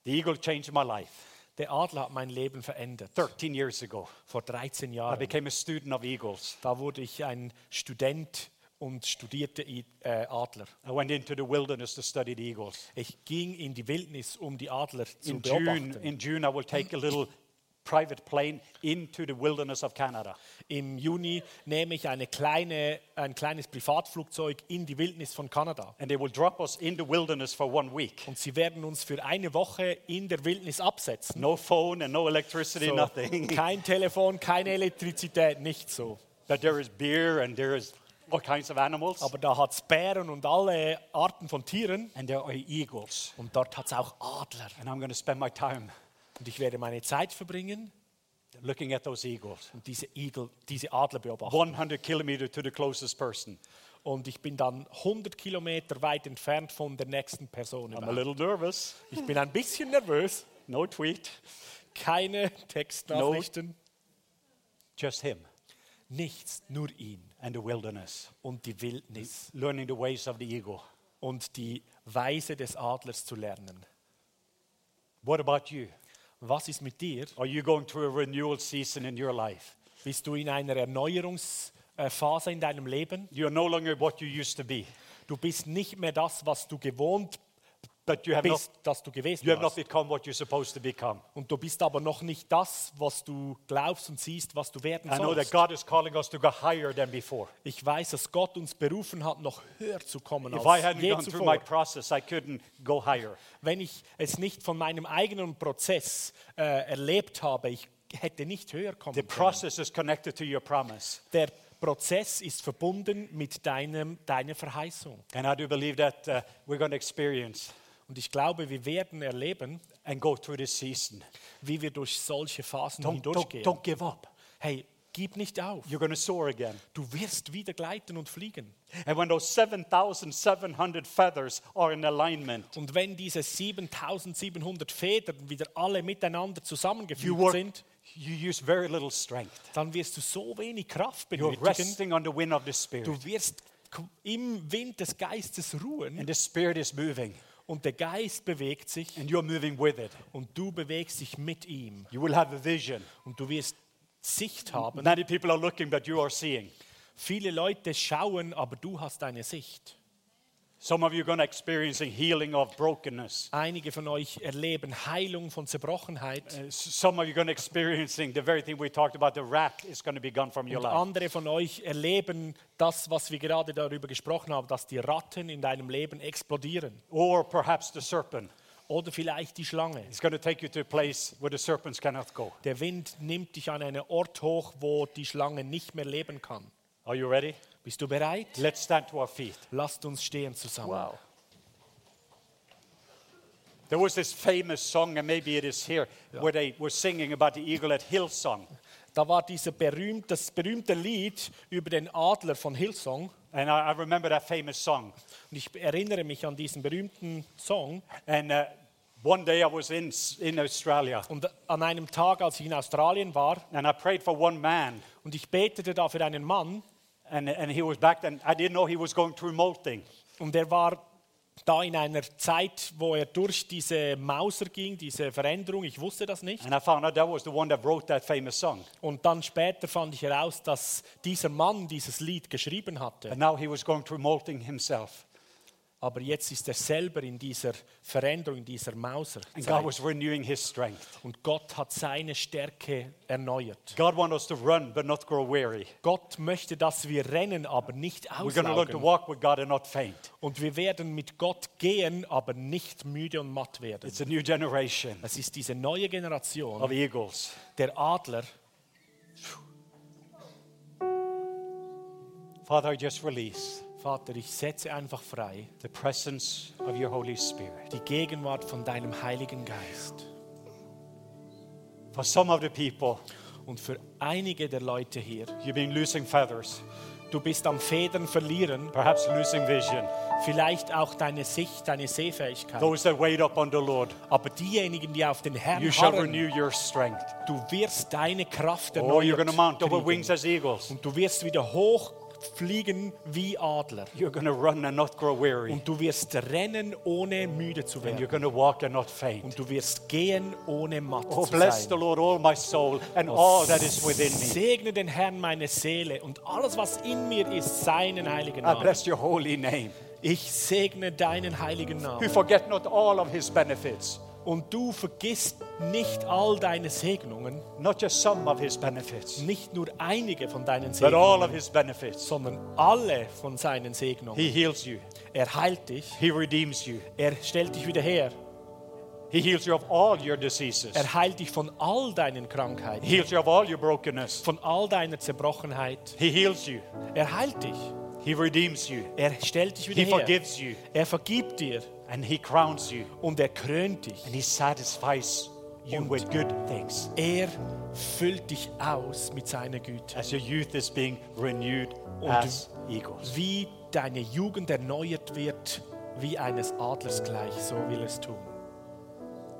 The eagle changed my life Der Adler hat mein Leben verändert. 13 years ago. Vor 13 I Jahren. became a student of eagles. Da wurde ich ein Student und studierte äh, Adler. I went into the wilderness to study the eagles. Ich ging in die Wildnis, um die Adler zu In June, beobachten. in June, I will take a little private plane into the wilderness of Canada. Im Juni nehme ich eine kleine, ein kleines Privatflugzeug in die Wildnis von Kanada. And they will drop us in the wilderness for one week. Und sie werden uns für eine Woche in der Wildnis absetzen. No phone and no electricity, So, nothing. kein Telefon, keine Elektrizität, nicht so. But there is beer and there is all kinds of animals. Aber da hat es Bären und alle Arten von Tieren. And there are eagles. Und dort hat es auch Adler. And I'm going to spend my time Und ich werde meine Zeit verbringen looking at those eagles. und diese, Igel, diese Adler beobachten. 100 kilometers to the closest person. und ich bin dann 100 Kilometer weit entfernt von der nächsten Person. I'm a little nervous. Ich bin ein bisschen nervös. No tweet, Keine Textnachrichten. just him Nichts, nur ihn and the wilderness, und die Wildnis learning the ways of the eagle. und die Weise des Adlers zu lernen. What about you? Was ist mit dir? Are you going through a renewal season in your life? Bist du in einer Erneuerungsphase in deinem Leben? You're no longer what you used to be, Du bist nicht mehr das, was du gewohnt but you have, not, bist, dass du gewesen you have not warst. become what you're supposed to become. Und du bist aber noch nicht das, was du glaubst und siehst, was du werden I know that sollst. God is calling us to go higher than before. Ich weiß, dass Gott uns berufen hat, noch höher zu kommen If I als hadn't je gone through my zuvor. process, I couldn't go higher. Wenn ich es nicht von meinem eigenen Prozess äh, erlebt habe, ich hätte nicht höher kommen The können. process is connected to your promise. Der Prozess ist verbunden mit deinem, deiner Verheißung. And I do believe that uh, we're going to experience Und ich glaube, wir werden erleben, and go through this season. wie wir durch solche Phasen Don't, don't, hindurchgehen. don't give up. Hey, gib nicht auf. You're to soar again. Du wirst wieder gleiten und fliegen. And when those 7,700 feathers are in alignment, Und wenn diese 7700 Federn wieder alle miteinander zusammengefügt work, sind, you use very little strength. dann wirst du so wenig Kraft You're benötigen. resting on the wind of the Spirit. Du wirst im Wind des Geistes ruhen And the Spirit is moving, und der Geist bewegt sich and you're moving with it. und du bewegst dich mit ihm. You will have a vision. Und du wirst Sicht haben. Many people are looking, but you are seeing. Viele Leute schauen, aber du hast eine Sicht. Einige von euch erleben Heilung von Zerbrochenheit. Uh, s- Some of you are going to experiencing the very thing we talked about. The rat is going to be gone from your Und life. andere von euch erleben das, was wir gerade darüber gesprochen haben, dass die Ratten in deinem Leben explodieren. Or perhaps the serpent. Oder vielleicht die Schlange. It's going to take you to a place where the serpents cannot go. Der Wind nimmt dich an einen Ort hoch, wo die Schlange nicht mehr leben kann. Are you ready? Bist du bereit? Let's stand to our feet. Lasst uns stehen zusammen. There was this famous song, and maybe it is here, where they were singing about the eagle at Hillsong. Da war dieser berühmt, das berühmte Lied über den Adler von Hillsong. And I, I remember that famous song. Und ich erinnere mich an diesen berühmten Song. And uh, one day I was in, in Australia, Und an einem Tag, als ich in Australien war, and I prayed for one man, und ich betete da für einen Mann, and, and he was back then. I didn't know he was going through molting. und er war da in einer Zeit, wo er durch diese Mauser ging, diese Veränderung, ich wusste das nicht. And I found out that was the one that wrote that famous song. Und dann später fand ich heraus, dass dieser Mann dieses Lied geschrieben hatte. And now he was going through molting himself. Aber jetzt ist er selber in dieser Veränderung, in dieser Mauser. And God was renewing his strength. Und Gott hat seine Stärke erneuert. God wants us to run but not grow weary. Gott möchte, dass wir rennen, aber nicht auslaugen. Und wir werden mit Gott gehen, aber nicht müde und matt werden. It's a new generation Es ist diese neue Generation, of eagles. der Adler. Father, I just release Vater, ich setze einfach frei the presence of your Holy Spirit. die Gegenwart von deinem Heiligen Geist. For some of the people, Und für einige der Leute hier, you've been losing feathers, du bist am Federn verlieren, perhaps losing vision. vielleicht auch deine Sicht, deine Sehfähigkeit. Those that wait upon the Lord, Aber diejenigen, die auf den Herrn you shall harren, renew your strength. du wirst deine Kraft you're erneuert going to mount over wings as eagles. Und du wirst wieder hochfliegen wie Adler. You're going to run and not grow weary. Und du wirst rennen, ohne müde zu And werden. you're going to walk and not faint. Und du wirst gehen, ohne matt Oh, zu bless the sein. Lord, all my soul, and oh, all that is within me. Segne den Herrn meine Seele und alles, was in mir ist, seinen heiligen I Namen. bless your holy name. Ich segne deinen heiligen Namen. forget not all of his benefits, Und du vergisst nicht all deine Segnungen, not just some of his benefits, nicht nur einige von deinen but all of Segnungen, his benefits. sondern alle von seinen Segnungen. He heals you, Er heilt dich, he redeems you, er stellt dich wieder her, he heals you of all your diseases, er heilt dich von all deinen he Krankheiten, heals you of all your brokenness, von all deiner Zerbrochenheit. he heals you, Er heilt dich, he redeems you, er stellt dich wieder he her, forgives you, er vergibt dir and he crowns you, und er krönt dich. and he satisfies you Und- with good things. Er füllt dich aus mit seiner Güte. As your youth is being renewed Und as eagles. Wie deine Jugend erneuert wird wie eines Adlers gleich, so will es tun.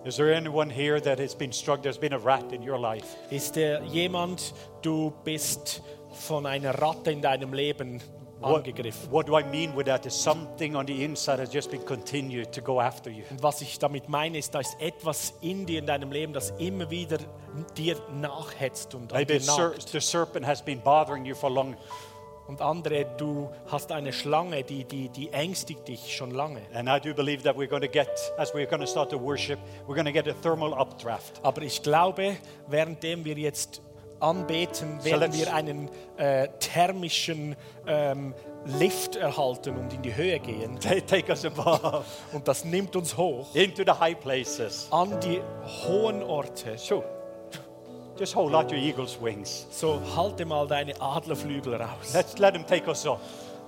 Is there anyone here that has been struck? There's been a rat in your life. Ist der jemand, du bist von einer Ratte in deinem Leben angegriffen? what do I mean with that? Is something on the inside has just been continued to go after you. Und was ich damit meine, ist, da ist etwas in dir, in deinem Leben, das immer wieder dir nachhetzt und an Maybe dir the ser- nagt. the serpent has been bothering you for long, Und andere, du hast eine Schlange, die, die, die ängstigt dich schon lange. get, worship. Aber ich glaube, währenddem wir jetzt anbeten, werden let's- wir einen äh, thermischen ähm, Lift erhalten und in die Höhe gehen. [LAUGHS] Ta- Take us above Und das nimmt uns hoch into the high places. an die hohen Orte. So, just hold out your eagle's wings. So halte mal deine Adlerflügel raus. Let's let him take us up.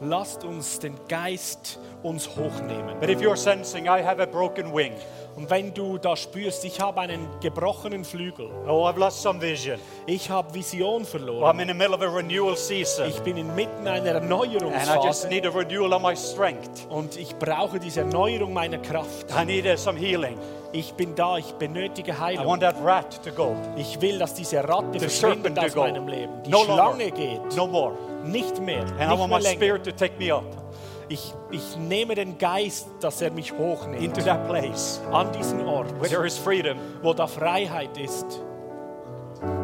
Lasst uns den Geist uns hochnehmen. But if you're sensing, I have a broken wing, Und wenn du da spürst, ich habe einen gebrochenen Flügel, oh, I've lost some vision, ich habe Vision or I'm verloren, in the middle of a renewal season, ich bin inmitten einer and I just Erneuerungsphase need a renewal of my strength. und ich brauche diese Erneuerung meiner Kraft. I need uh, some healing. Ich bin da, ich benötige I Heilung. want that rat to go. Ich will, dass diese Ratte The verschwindet aus meinem Leben. Die No Schlange longer. geht. No more. Nicht mehr. I Nicht want mehr länger. spirit to take me up Ich, ich nehme den Geist, dass er mich hochnimmt. into that place An diesen Ort, where there is freedom. wo da Freiheit ist.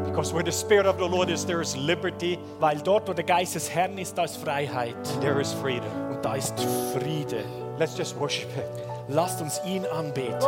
Because where the spirit of the Lord is, there is liberty, Weil dort, wo der Geist des Herrn ist, da ist Freiheit. there is freedom. Und da ist Friede. Let's just worship Him. Lasst uns ihn anbeten.